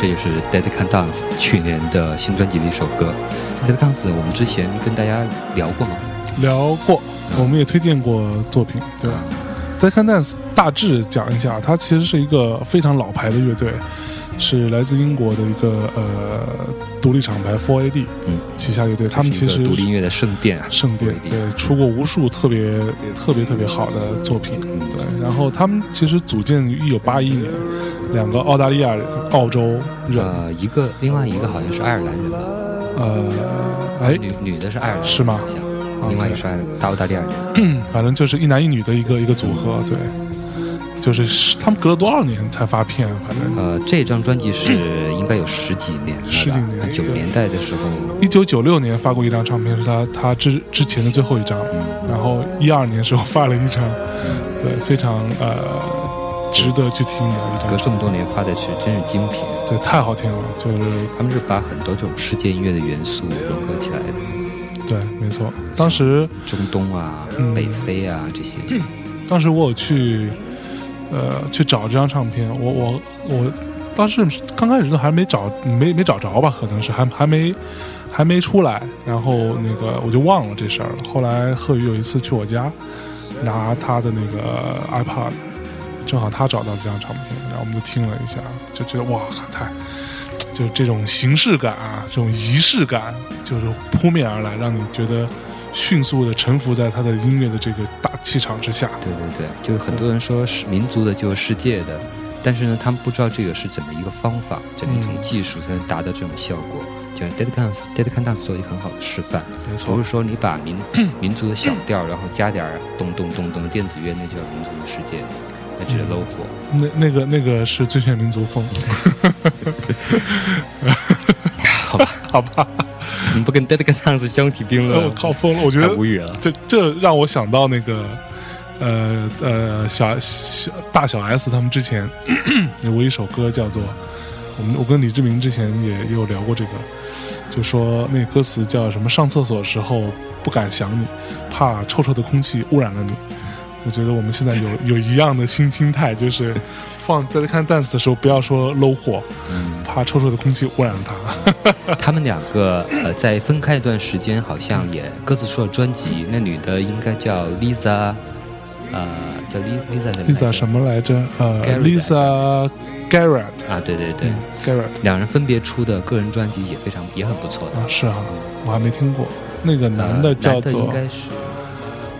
这就是 Dead Can Dance 去年的新专辑的一首歌。Dead Can Dance 我们之前跟大家聊过吗？聊过，我们也推荐过作品，对吧？Dead Can Dance 大致讲一下，它其实是一个非常老牌的乐队，是来自英国的一个呃独立厂牌 Four AD 嗯，旗下乐队，他们其实独立音乐的圣殿啊，圣殿，对对，出过无数特别特别特别好的作品，对。然后他们其实组建于一九八一年，两个澳大利亚人、澳洲人，呃，一个另外一个好像是爱尔兰人吧，呃，哎，女女的是爱尔兰人是吗？另外一个是爱大澳大利亚人。反正就是一男一女的一个一个组合，对。就是他们隔了多少年才发片？反正呃，这张专辑是应该有十几年十几年九十年代的时候，一九九六年发过一张唱片，是他他之之前的最后一张，然后一二年时候发了一张，对，非常呃值得去听的一张隔这么多年发的是真是精品。对，太好听了，就是他们是把很多这种世界音乐的元素融合起来的，对，没错。当时中东啊、嗯北非啊这些。当时我有去呃去找这张唱片，我我我当时刚开始都还没找没没找着吧，可能是还还没还没出来，然后那个我就忘了这事儿了。后来贺宇有一次去我家拿他的那个 iPad，正好他找到这张唱片，然后我们就听了一下，就觉得哇，太就是这种形式感啊，这种仪式感，就是扑面而来，让你觉得迅速的臣服在他的音乐的这个大气场之下。对对对，就是很多人说是民族的就是世界的，但是呢，他们不知道这个是怎么一个方法，怎么一种技术才能达到这种效果。就像 Dead Can Dead Can Dance 做一个很好的示范，没错不是说你把民民族的小调，然后加点儿咚咚咚咚电子乐，那叫民族的世界。那只是 low 货。那那个那个是最炫民族风，好吧，好吧？怎么不跟 Dead Guns 相提并论？我靠疯了！我觉得无语了。这这让我想到那个，呃呃，小小大小 S 他们之前有过一首歌叫做我们我跟李志明之前也也有聊过这个，就说那歌词叫什么上厕所的时候不敢想你，怕臭臭的空气污染了你。我觉得我们现在有 有一样的新心态，就是放在看 dance 的时候不要说 low 货，嗯，怕臭臭的空气污染了它。他们两个呃，在分开一段时间，好像也各自出了专辑。那女的应该叫 Lisa，呃，叫 Li- Lisa 什么 Lisa 什么来着？呃 Garrett，Lisa Garrett，啊？对对对，嗯，Garrett 两人分别出的个人专辑也非常也很不错的。啊，是啊，我还没听过。那个男的呃叫做男的应，该是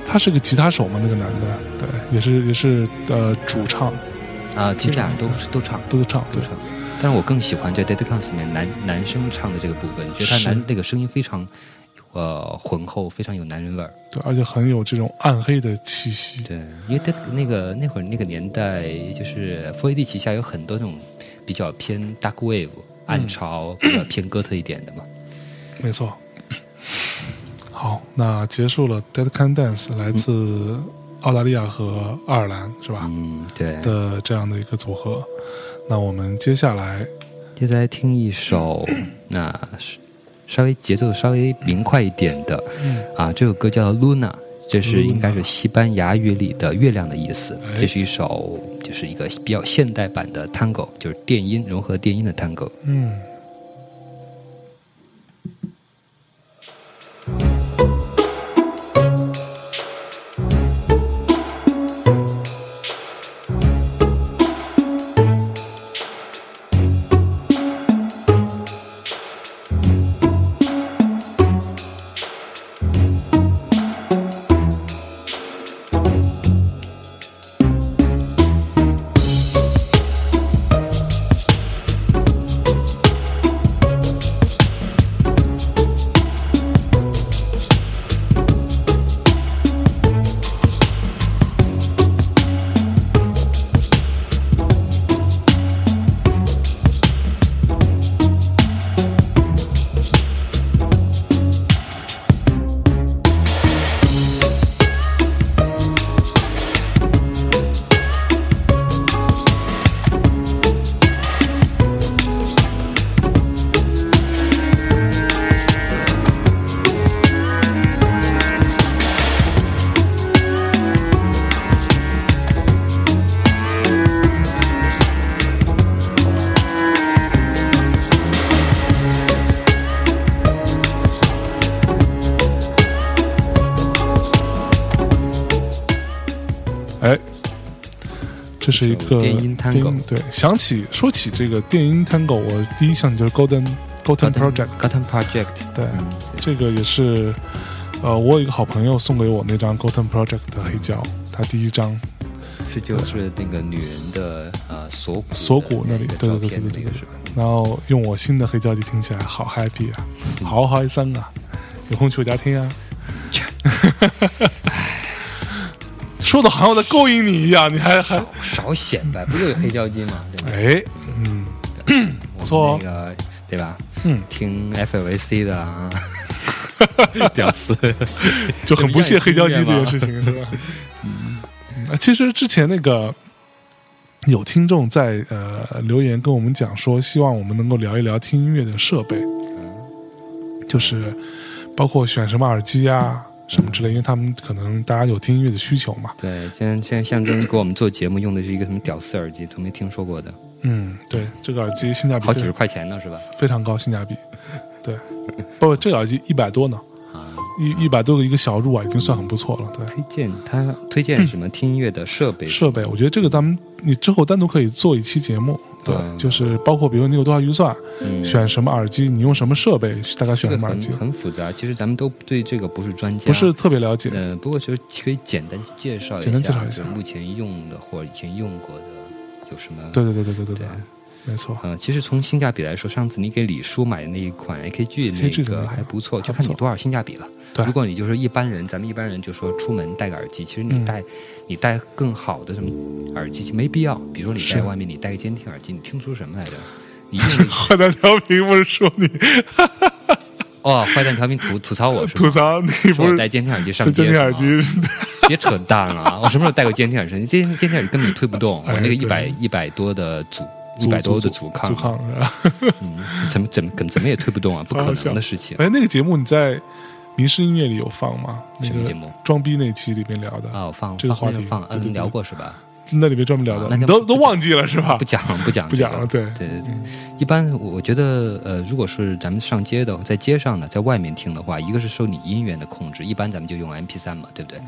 他是个吉他手吗？那个男的，对，也是也是呃主唱，啊，其实俩人都是都唱都唱，对都唱。但是我更喜欢在 Dead Cans 里面男男生唱的这个部分，觉得他男那个声音非常呃浑厚，非常有男人味儿。对，而且很有这种暗黑的气息。对，因为 Dead 那个那会儿那个年代，就是 f o r AD 旗下有很多那种比较偏 Dark Wave 暗潮，比较偏哥特一点的嘛。没错。好，那结束了 Dead Can Dance，来自澳大利亚和爱尔兰是吧？嗯，对。的这样的一个组合。那我们接下来接下来听一首，那是稍微节奏稍微明快一点的，啊，这首歌叫《Luna》，这是应该是西班牙语里的月亮的意思。哎这是一首，就是一个比较现代版的 Tango，就是电音融合电音的 Tango。嗯。哎，这是一个电音 tango 对，想起说起这个电音 tango，我第一想起就是 Golden Golden Project。Golden Project 对，嗯这个也是，呃，我有一个好朋友送给我那张 Golden Project 的黑胶，他第一张是就是那个女人的呃锁骨锁骨那里，对对对对对？然后用我新的黑胶机听起来好 happy 啊，好嗨森啊，有空去我家听啊。说的好像我在勾引你一样，你还还少显摆，不就有黑胶机吗？对吧？哎，嗯，不错哦那个对吧？嗯，听 FVC 的啊，屌丝，就很不屑黑胶机这件事情，是吧？嗯，其实之前那个有听众在呃留言跟我们讲说，希望我们能够聊一聊听音乐的设备，就是包括选什么耳机啊什么之类，因为他们可能大家有听音乐的需求嘛。对，现在现在象征给我们做节目用的是一个什么屌丝耳机，都没听说过的，嗯，对，这个耳机性价比好几十块钱呢，是吧？非常高，性价比。对，不，这个耳机一百多呢，啊，一一百多个一个小入啊，已经算很不错了。对，推荐他推荐什么听音乐的设备？设备，我觉得这个咱们你之后单独可以做一期节目，对，就是包括，比如你有多少预算，选什么耳机，你用什么设备，大概选什么耳机？很复杂，其实咱们都对这个不是专家，不是特别了解。嗯，不过其实可以简单介绍一下，简单介绍一下目前用的或者以前用过的有什么？对对对对对对。没错，嗯、其实从性价比来说，上次你给李叔买的那一款 AKG 那个个还不错，就看你多少性价比了。对如果你就是一般人，咱们一般人就说出门戴个耳机，其实你嗯戴、你戴更好的什么耳机其实没必要。比如说你在外面你戴个监听耳机，你听出什么来着？你坏蛋调频不是说你 哦，坏蛋调频吐吐槽我是吗？吐槽你说不是戴监听耳机上街监听耳机，别扯淡了啊！我什么时候戴过监听耳机？监监听耳机根本推不动，哎我那个一对百一百多的阻一百多的阻阻抗，阻抗是吧？嗯，怎么怎么怎么怎么也推不动啊，不可能的事情。哎，那个节目你在民视音乐里有放吗？那个什么节目装逼那期里面聊的，啊，我放这个话题放嗯，聊过是吧？那里面专门聊的，都都忘记了是吧不？讲了，不讲 不讲了，对对对对，一般我我觉得，呃，如果是咱们上街的，在街上呢，在外面听的话，一个是受你音源的控制，一般咱们就用 MP 三嘛，对不对？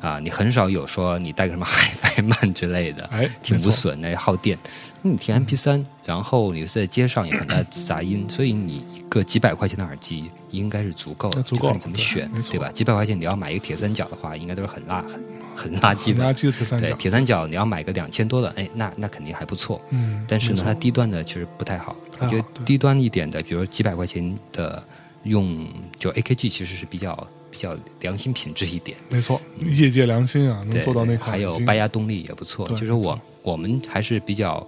啊，你很少有说你带个什么 HiFi 曼之类的，哎挺无损的，耗电。那你听 MP 三然后你在街上也很大杂音，所以你一个几百块钱的耳机应该是足够的，那足够你怎么选对吧？几百块钱你要买一个铁三角的话，应该都是很垃很很垃圾的垃。圾的铁三对，角，铁三角你要买个两千多的，哎，那那肯定还不错。嗯，但是呢，它低端的其实不太好。我觉得低端一点的，比如说几百块钱的，用就 AKG 其实是比较比较良心品质一点。没错，业界良心啊，能，做到那块还有款已经白牙动力也不错。对就是我我们还是比较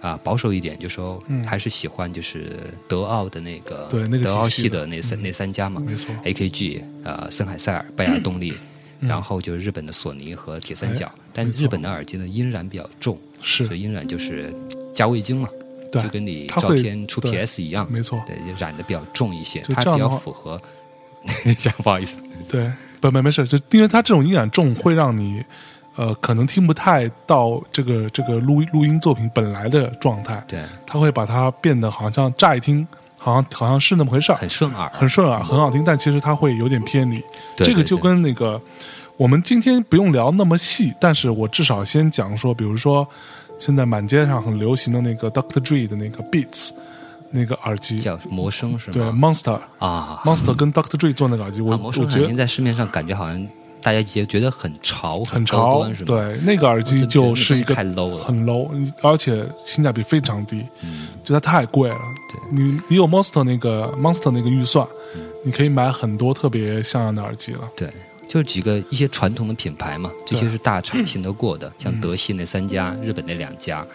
啊、保守一点，就说嗯还是喜欢就是德奥的那个对那个德奥系的的那三、那三家嘛。没错，AKG 呃森海塞尔、拜亚动力，然后就是日本的索尼和铁三角。但日本的耳机呢音染比较重，是所以音染就是加味精嘛，对就跟你照片出 PS 一样，没错，对，就染的比较重一些，它比较符合。这样不好意思，对，不没没事，就因为它这种音感重，会让你呃可能听不太到这个这个录录音作品本来的状态，对，它会把它变得好像乍一听好像好像是那么回事儿，很顺耳，很顺耳，很好听，但其实它会有点偏离。对。这个就跟那个我们今天不用聊那么细，但是我至少先讲说，比如说现在满街上很流行的那个 Doctor Dre 的那个 Beats 那个耳机，叫魔声是吗对？Monster 啊，Monster 跟 Doctor Dre 做那个耳机，我啊，我觉得在市面上感觉好像大家也觉得很潮、很潮？对，那个耳机就是一个太 low 了很 low，而且性价比非常低，嗯，就它太贵了。对你你有 Monster 那个 Monster 那个预算，嗯你可以买很多特别像样的耳机了。对，就几个一些传统的品牌嘛，这些是大厂信得过的，像德系那三家，日本那两家，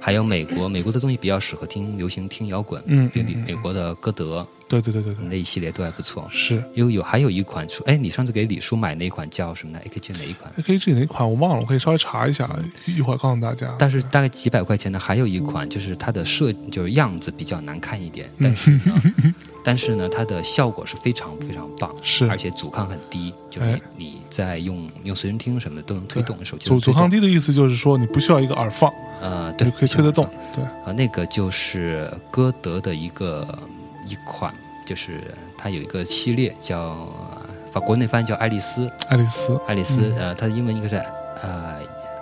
还有美国，美国的东西比较适合听流行、听摇滚，嗯比美国的歌德对对对对对，那一系列都还不错。是有有还有一款出，哎，你上次给李叔买那一款叫什么呢？AKG 哪一款？AKG 哪一款我忘了，我可以稍微查一下，一会儿告诉大家。但是大概几百块钱的还有一款，就是它的设就是样子比较难看一点，嗯但是呢，但是呢，它的效果是非常非常棒，是而且阻抗很低，就是你你在用用随身听什么的都能推动，手机阻阻抗低，的意思就是说你不需要一个耳放，呃，对，就可以推得动。对，啊，那个就是歌德的一个一款，就是它有一个系列叫呃法国内翻叫爱丽丝，爱丽丝爱丽丝，嗯呃，它的英文应该是呃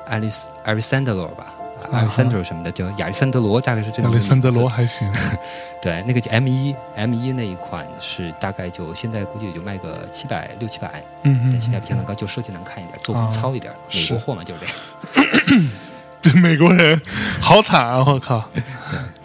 爱丽丝艾丽桑德罗吧。啊艾丽桑德罗什么的，叫亚历山德罗，大概是这亚历山德罗。还行，对，那个叫 M 一 M 一那一款是大概就现在估计也就卖个七百六七百，嗯嗯但性价比相当高，就设计难看一点，做工糙一点，美国货嘛就是这样。嗯，美国人好惨啊！我靠。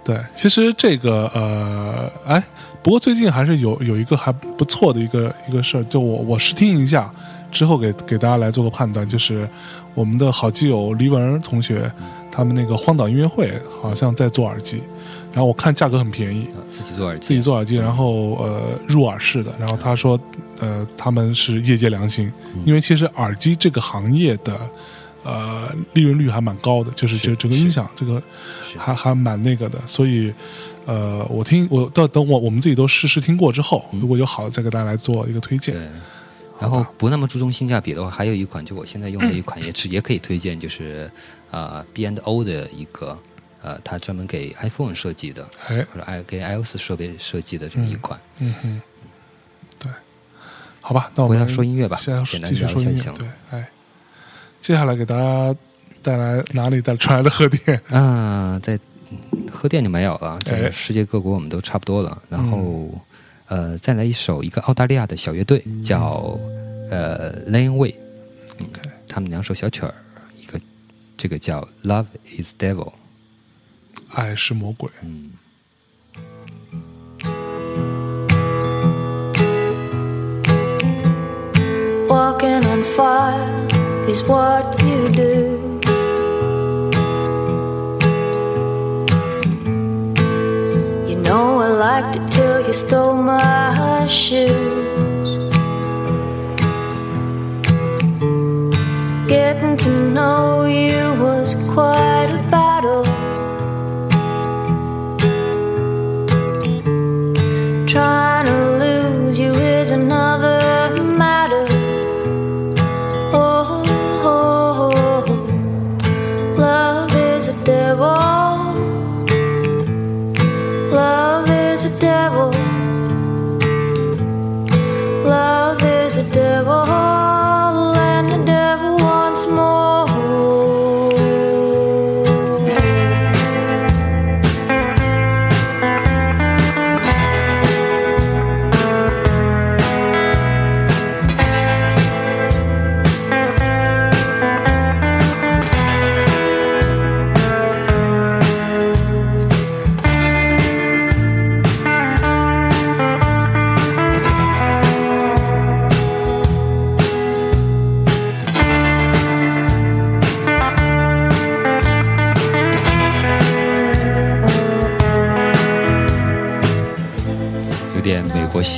对，其实这个呃，哎，不过最近还是有有一个还不错的一个一个事儿，就我我试听一下之后给给大家来做个判断，就是我们的好基友黎文同学，他们那个荒岛音乐会好像在做耳机，然后我看价格很便宜，啊自己做耳机，自己做耳机，然后呃入耳式的，然后他说呃他们是业界良心，因为其实耳机这个行业的呃利润率还蛮高的，就是是这这个音响这个还还蛮那个的，所以呃我听我到等我我们自己都试试听过之后，如果有好的再给大家来做一个推荐。对。然后不那么注重性价比的话，还有一款就我现在用的一款也是也可以推荐，就是呃 B and O 的一个呃，它专门给 iPhone 设计的，哎，或者 i 给 iOS 设备设计的这么一款。嗯哼，对，好吧，那我回们到说音乐吧简单继续聊一下就行，对，哎，接下来给大家带来哪里带传来的贺电？啊、在贺电就没有了，就哎是世界各国我们都差不多了。然后、呃，再来一首一个澳大利亚的小乐队叫呃 Lane Way，嗯 OK 他们两首小曲儿，一个这个叫 Love Is Devil，爱是魔鬼。嗯，Walking on fire is what you do. You know I liked it till you stole my shoes. Getting to know you was quite a battle.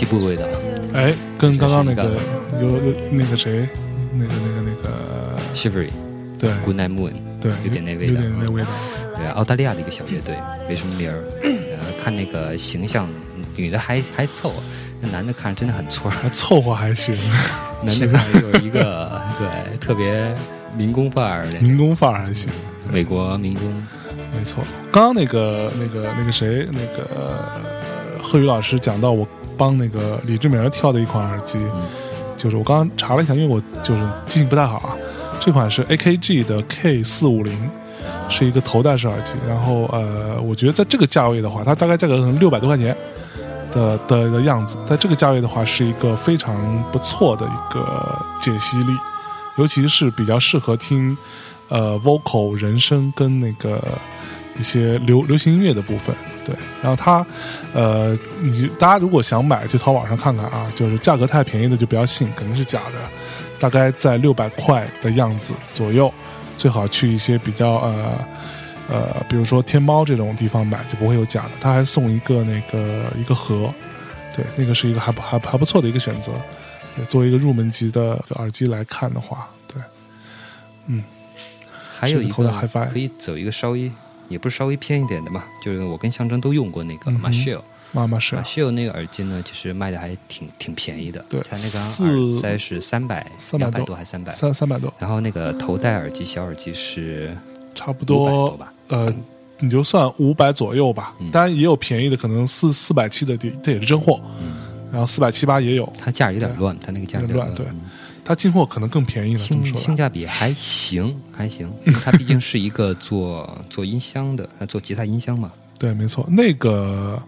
点美国西部味道。哎，跟刚刚那个有有那个谁，那个那个那个，Shivery 对 Good Night Moon，对，有点那味道有道点那味道。对，澳大利亚的一个小乐队，没什么名儿。呃，看那个形象，女的还还凑合，那男的看着真的很挫。还凑合还行，男的看着就是一个 对特别民工范儿的民工范儿还行，美国民工。没错。刚刚那个那个那个谁，那个呃贺宇老师讲到我帮那个李志明跳的一款耳机，就是我刚刚查了一下，因为我就是记性不太好啊，这款是 AKG 的 K 四五零。是一个头戴式耳机，然后呃，我觉得在这个价位的话，它大概价格可能六百多块钱的的的样子，在这个价位的话，是一个非常不错的一个解析力，尤其是比较适合听呃 vocal 人声跟那个一些流流行音乐的部分。对，然后它呃，你大家如果想买，去淘宝上看看啊，就是价格太便宜的就不要信，肯定是假的，大概在六百块的样子左右。最好去一些比较呃呃，比如说天猫这种地方买，就不会有假的。它还送一个那个一个盒，对，那个是一个还不还还不错的一个选择。对，作为一个入门级的耳机来看的话，对，嗯还有一头的个 Hi-Fi 可以走一个稍微也不是稍微偏一点的嘛，就是我跟象征都用过那个嗯哼。Marshall。妈妈是 Marshall 那个耳机呢，其实卖的还挺挺便宜的，对它那个四耳塞是三百300两百多多还三百，三三百多，然后那个头戴耳机小耳机是差不多多吧，呃，你就算五百左右吧。嗯。当然也有便宜的，可能四四百七的，这这也是真货。然后四百七八也有，它价有点乱，它那个价有点乱对。嗯它进货可能更便宜了。这么性说，性价比还行，还行，它毕竟是一个做做音箱的，它做吉他音箱嘛，对，没错，那个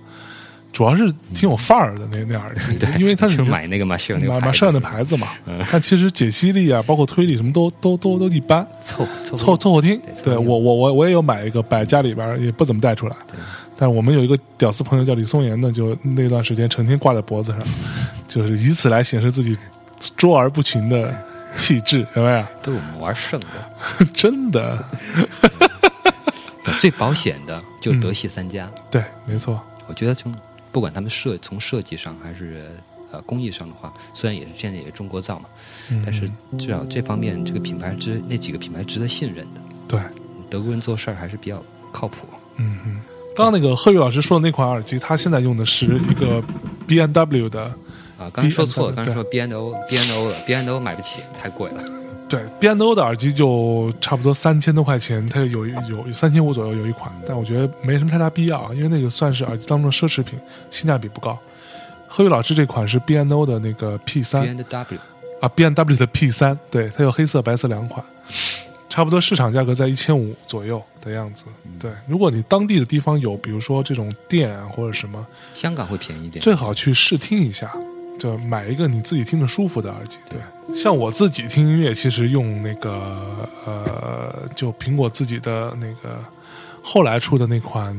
主要是挺有范儿的那那耳机，对，因为它是买那个个牌子。马马上的牌子嘛。嗯，但其实解析力啊，包括推理什么都都都都一般，凑凑凑凑合听。对。对我我我我也有买一个摆家里边，也不怎么带出来。但是我们有一个屌丝朋友叫李松岩的，就那段时间成天挂在脖子上，就是以此来显示自己卓而不群的气质，有没有？都是我们玩剩的。真的，最保险的嗯就是德系三家，对，没错，我觉得从不管他们设从设计上还是呃工艺上的话，虽然也是现在也是中国造嘛，嗯但是至少这方面这个品牌值那几个品牌值得信任的，对，德国人做事儿还是比较靠谱。嗯嗯。刚刚那个贺宇老师说的那款耳机，他现在用的是一个 B N W 的，啊，刚才说错了，刚才说 B N O B N O 了，B N O 买不起，太贵了。对 B N O 的耳机就差不多三千多块钱，它有有有三千五左右有一款，但我觉得没什么太大必要啊，因为那个算是耳机当中的奢侈品，性价比不高。贺宇老师这款是 B N O 的那个 P B 三 N W 啊，B N W 的 P 三，对，它有黑色、白色两款，差不多市场价格在一千五左右的样子。对，如果你当地的地方有，比如说这种店啊或者什么，香港会便宜一点，最好去试听一下，就买一个你自己听着舒服的耳机。对，像我自己听音乐，其实用那个呃，就苹果自己的那个后来出的那款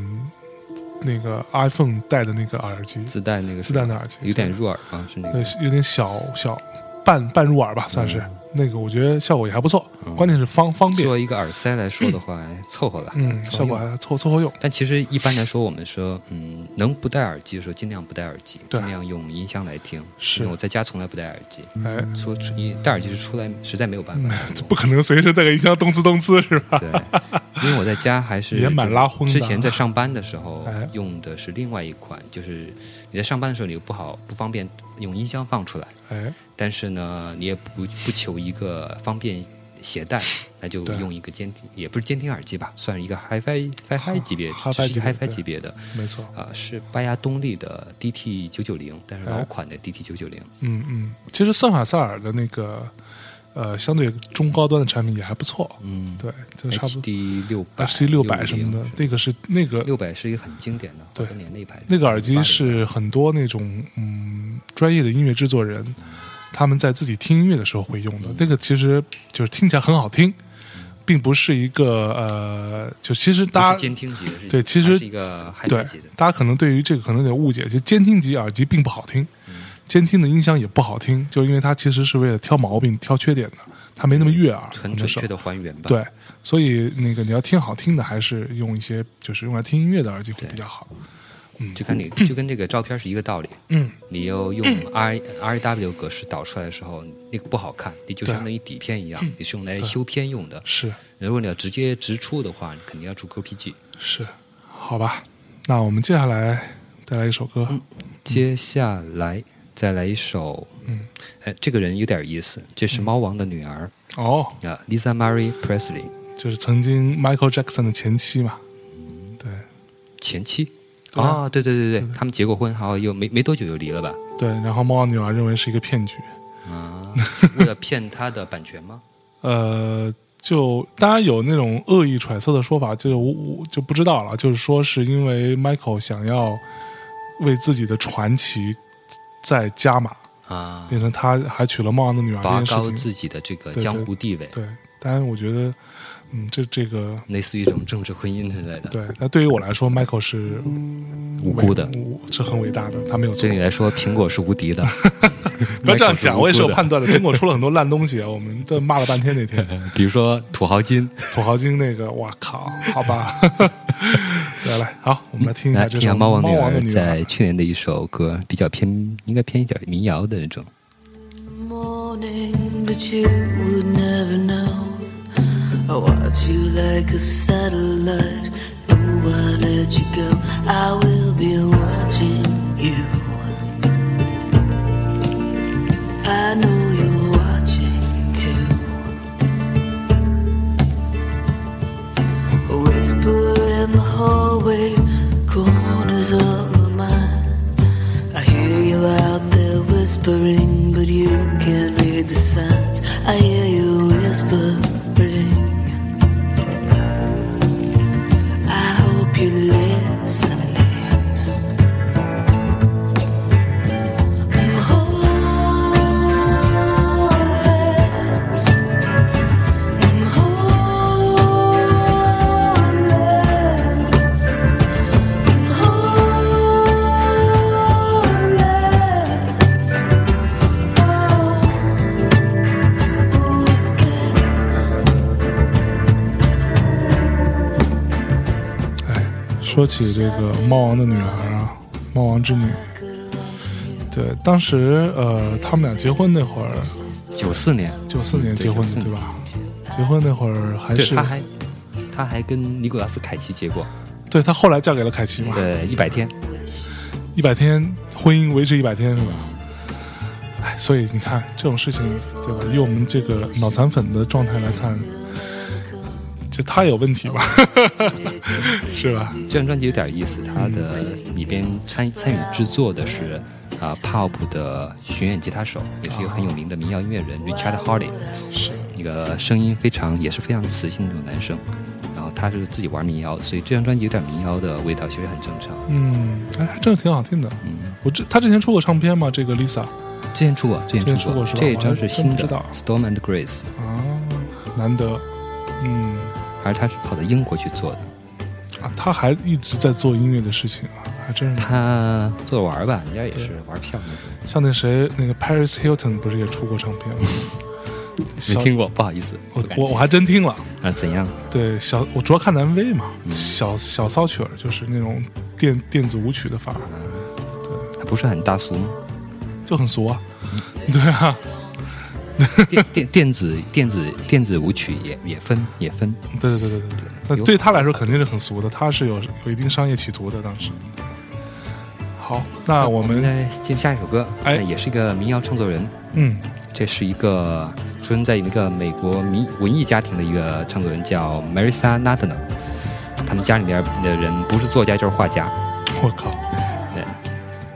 那个 iPhone 带的那个耳机，自带那个自带的耳机有点入耳啊，是那对个，有点小小半半入耳吧，算是、那个，我觉得效果也还不错，关键是方方便。作，为一个耳塞来说的话，凑合了，嗯，效果还凑凑合用，但其实一般来说，我们说，嗯，能不戴耳机的时候尽量不戴耳机，尽量用音箱来听。是。我在家从来不戴耳机，哎，说出一戴耳机是出来实在没有办法。这不可能随时带个音箱动次动次是吧？对，因为我在家还是也蛮拉轰的。之前在上班的时候哎。用的是另外一款，就是你在上班的时候你又不好不方便用音箱放出来，哎，但是呢你也不不求一个方便携带，那就用一个监听，也不是监听耳机吧，算是一个 HiFi HiFi 级别，Hi-Fi 级别 HiFi 级别的。没错，啊、是拜亚东力的 DT 九九零，但是哎。老款的 DT 九九零，嗯嗯，其实森海塞尔的那个呃相对中高端的产品也还不错，嗯，对，就差不多。HD 六百 HD 六百什么的，那个是那个六百是一个很经典的，对。那个耳机是很多那种嗯专业的音乐制作人他们在自己听音乐的时候会用的。那个其实就是听起来很好听，并不是一个呃，就其实大家监听级的，对其实对，大家可能对于这个可能有点误解，就监听级耳机并不好听，监听的音箱也不好听，就因为它其实是为了挑毛病、挑缺点的，它没那么悦耳，很准确的还原吧。对，所以那个你要听好听的，还是用一些就是用来听音乐的耳机会比较好。就看你就跟这个照片是一个道理。嗯，你要用 R R W 格式导出来的时候，那个不好看，你就相当于底片一样，你是用来修片用的。是。如果你要直接直出的话，你肯定要出 GPG。是，好吧。那我们接下来再来一首歌，接下来再来一首，嗯，哎，这个人有点意思，这是猫王的女儿哦，啊，Lisa Marie Presley 就是曾经 Michael Jackson 的前妻嘛。对。前妻。哦，对对对对，他们结过婚，然后又没没多久就离了吧？对，然后猫王女儿认为是一个骗局，啊，为了骗他的版权吗？呃，就当然有那种恶意揣测的说法，就是我我就不知道了，就是说是因为 Michael 想要为自己的传奇再加码，啊，变成他还娶了猫王的女儿。高自己的这个江湖地位，对，当然我觉得，嗯，这这个类似于一种政治婚姻之类的。对，那对于我来说，Michael 是无辜的是很伟大的，他没有错对。你来说，苹果是无敌的。不要这样讲，我也是有判。断的。苹果出了很多烂东西，我们都骂了半天那天。比如说土豪金，土豪金那个，哇靠，好吧。来，来，好，我们来听一下这首《听下猫王猫王的女儿在》。去年的一首歌，比较偏，应该偏一点民谣的那种。morning, but you would never know. I watch you like a satellite. Though I let you go, I will be watching you. I know you're watching too. A whisper in the hallway, corners of my mind. I hear you out there whispering, but you can't read the signs. I hear you whispering. 说起这个猫王的女儿啊，猫王之女，对，当时呃，他们俩结婚那会儿，九四年，九四年结婚的，对对吧？结婚那会儿还，是他还他还跟尼古拉斯凯奇结过，对他后来嫁给了凯奇嘛，对，一百天，一百天婚姻维持一百天是吧？哎，所以你看这种事情，对吧？以我们这个脑残粉的状态来看，就他有问题吧，是吧？这张专辑有点意思，它的里边参参与制作的是啊、Pop 的巡演吉他手，也是一个很有名的民谣音乐人 Richard Harley，是。一个声音非常也是非常磁性的那种男生。然后他是自己玩民谣，所以这张专辑有点民谣的味道，其实很正常。嗯，哎，还真的挺好听的。嗯，我之他之前出过唱片吗？这个 Lisa 之前出过，之前出出过这一张是新的，Storm and Grace，啊，难得，嗯还是他是跑到英国去做的。啊，他还一直在做音乐的事情啊，还真是。他做着玩儿吧，人家也是玩票那种。像那谁，那个 Paris Hilton 不是也出过唱片吗？没听过，不好意思，我我我还真听了。啊，怎样？对，小我主要看的 MV 嘛，嗯小小骚曲儿，就是那种电电子舞曲的法，还不是很大俗吗？就很俗啊。嗯对啊，电电电子电子电子舞曲也也分也分，对对对对对对。那对他来说肯定是很俗的，他是有有一定商业企图的。当时，好，那我们再进下一首歌，哎呃也是一个民谣创作人，嗯这是一个出生在一个美国民文艺家庭的一个创作人，叫 Marissa Nadler。他们家里面的人不是作家就是画家，我靠，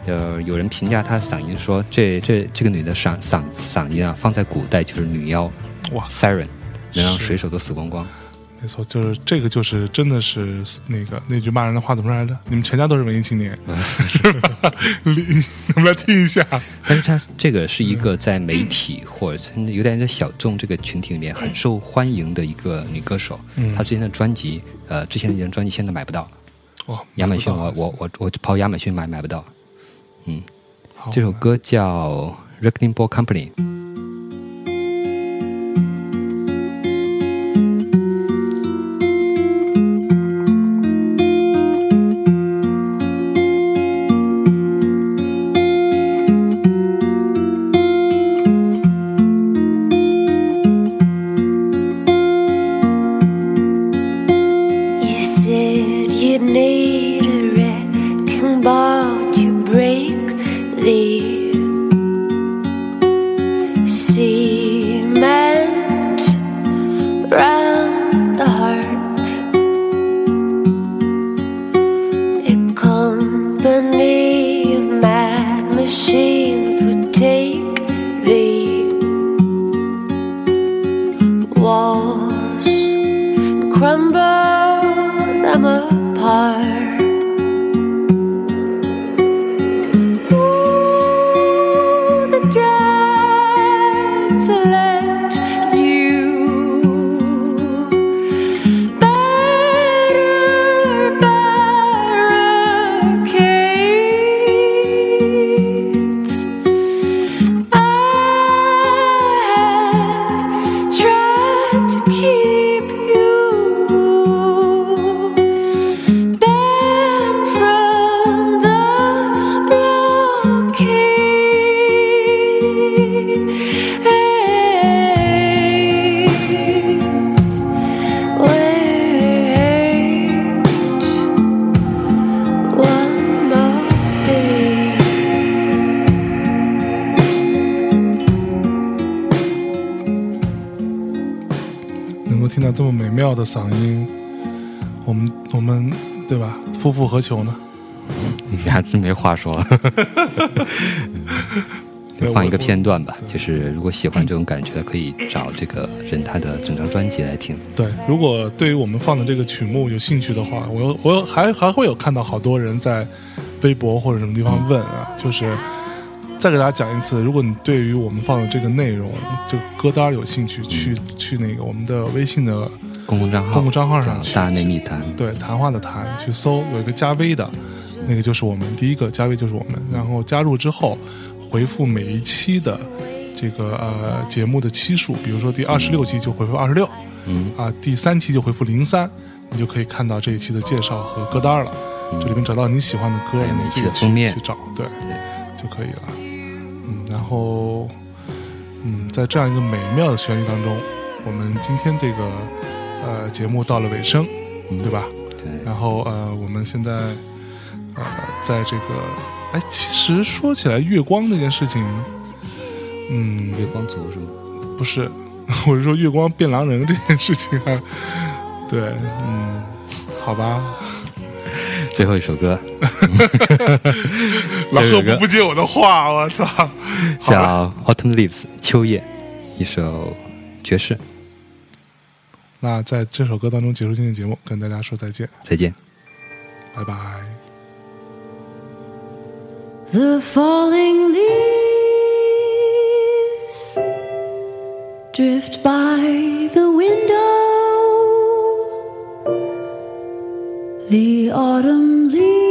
对，就有人评价她嗓音说，这这这个女的嗓嗓嗓音啊，放在古代就是女妖哇 siren，能让水手都死光光。没错，就是这个，就是真的是那个那句骂人的话怎么说来着？你们全家都是文艺青年，是吧？你我们来听一下。但是她这个是一个在媒体或者甚至有点在小众这个群体里面很受欢迎的一个女歌手。嗯她之前的专辑，呃，之前的一张专辑现在买不到，哇，亚马逊我我我我跑亚马逊买买不到。嗯，这首歌叫《r e c k i n g Ball Company》。片段吧，就是如果喜欢这种感觉的，可以找这个人他的整张专辑来听。对，如果对于我们放的这个曲目有兴趣的话，我有我有还还会有看到好多人在微博或者什么地方问啊，就是再给大家讲一次，如果你对于我们放的这个内容这个歌单有兴趣，去去那个我们的微信的公共账号，公共账号上去大内密谈，对谈话的谈去搜，有一个加微的，那个就是我们第一个加微就是我们，然后加入之后回复每一期的这个呃节目的期数，比如说第二十六期就回复二十六，嗯啊，第三期就回复零三，你就可以看到这一期的介绍和歌单了。这里面找到你喜欢的歌，你自己去去找，对，就可以了。嗯，然后嗯，在这样一个美妙的旋律当中，我们今天这个呃节目到了尾声，对吧？对，然后呃，我们现在呃，在这个哎，其实说起来，月光这件事情，嗯，月光族是吗？不是，我是说月光变狼人这件事情啊，对，嗯，好吧，最后一首歌 老贺这首歌不不接我的话，我操，叫《Autumn Leaves》秋叶，一首爵士。那在这首歌当中结束今天的节目，跟大家说再见，再见。拜拜。The falling leaves drift by the window. the autumn leaves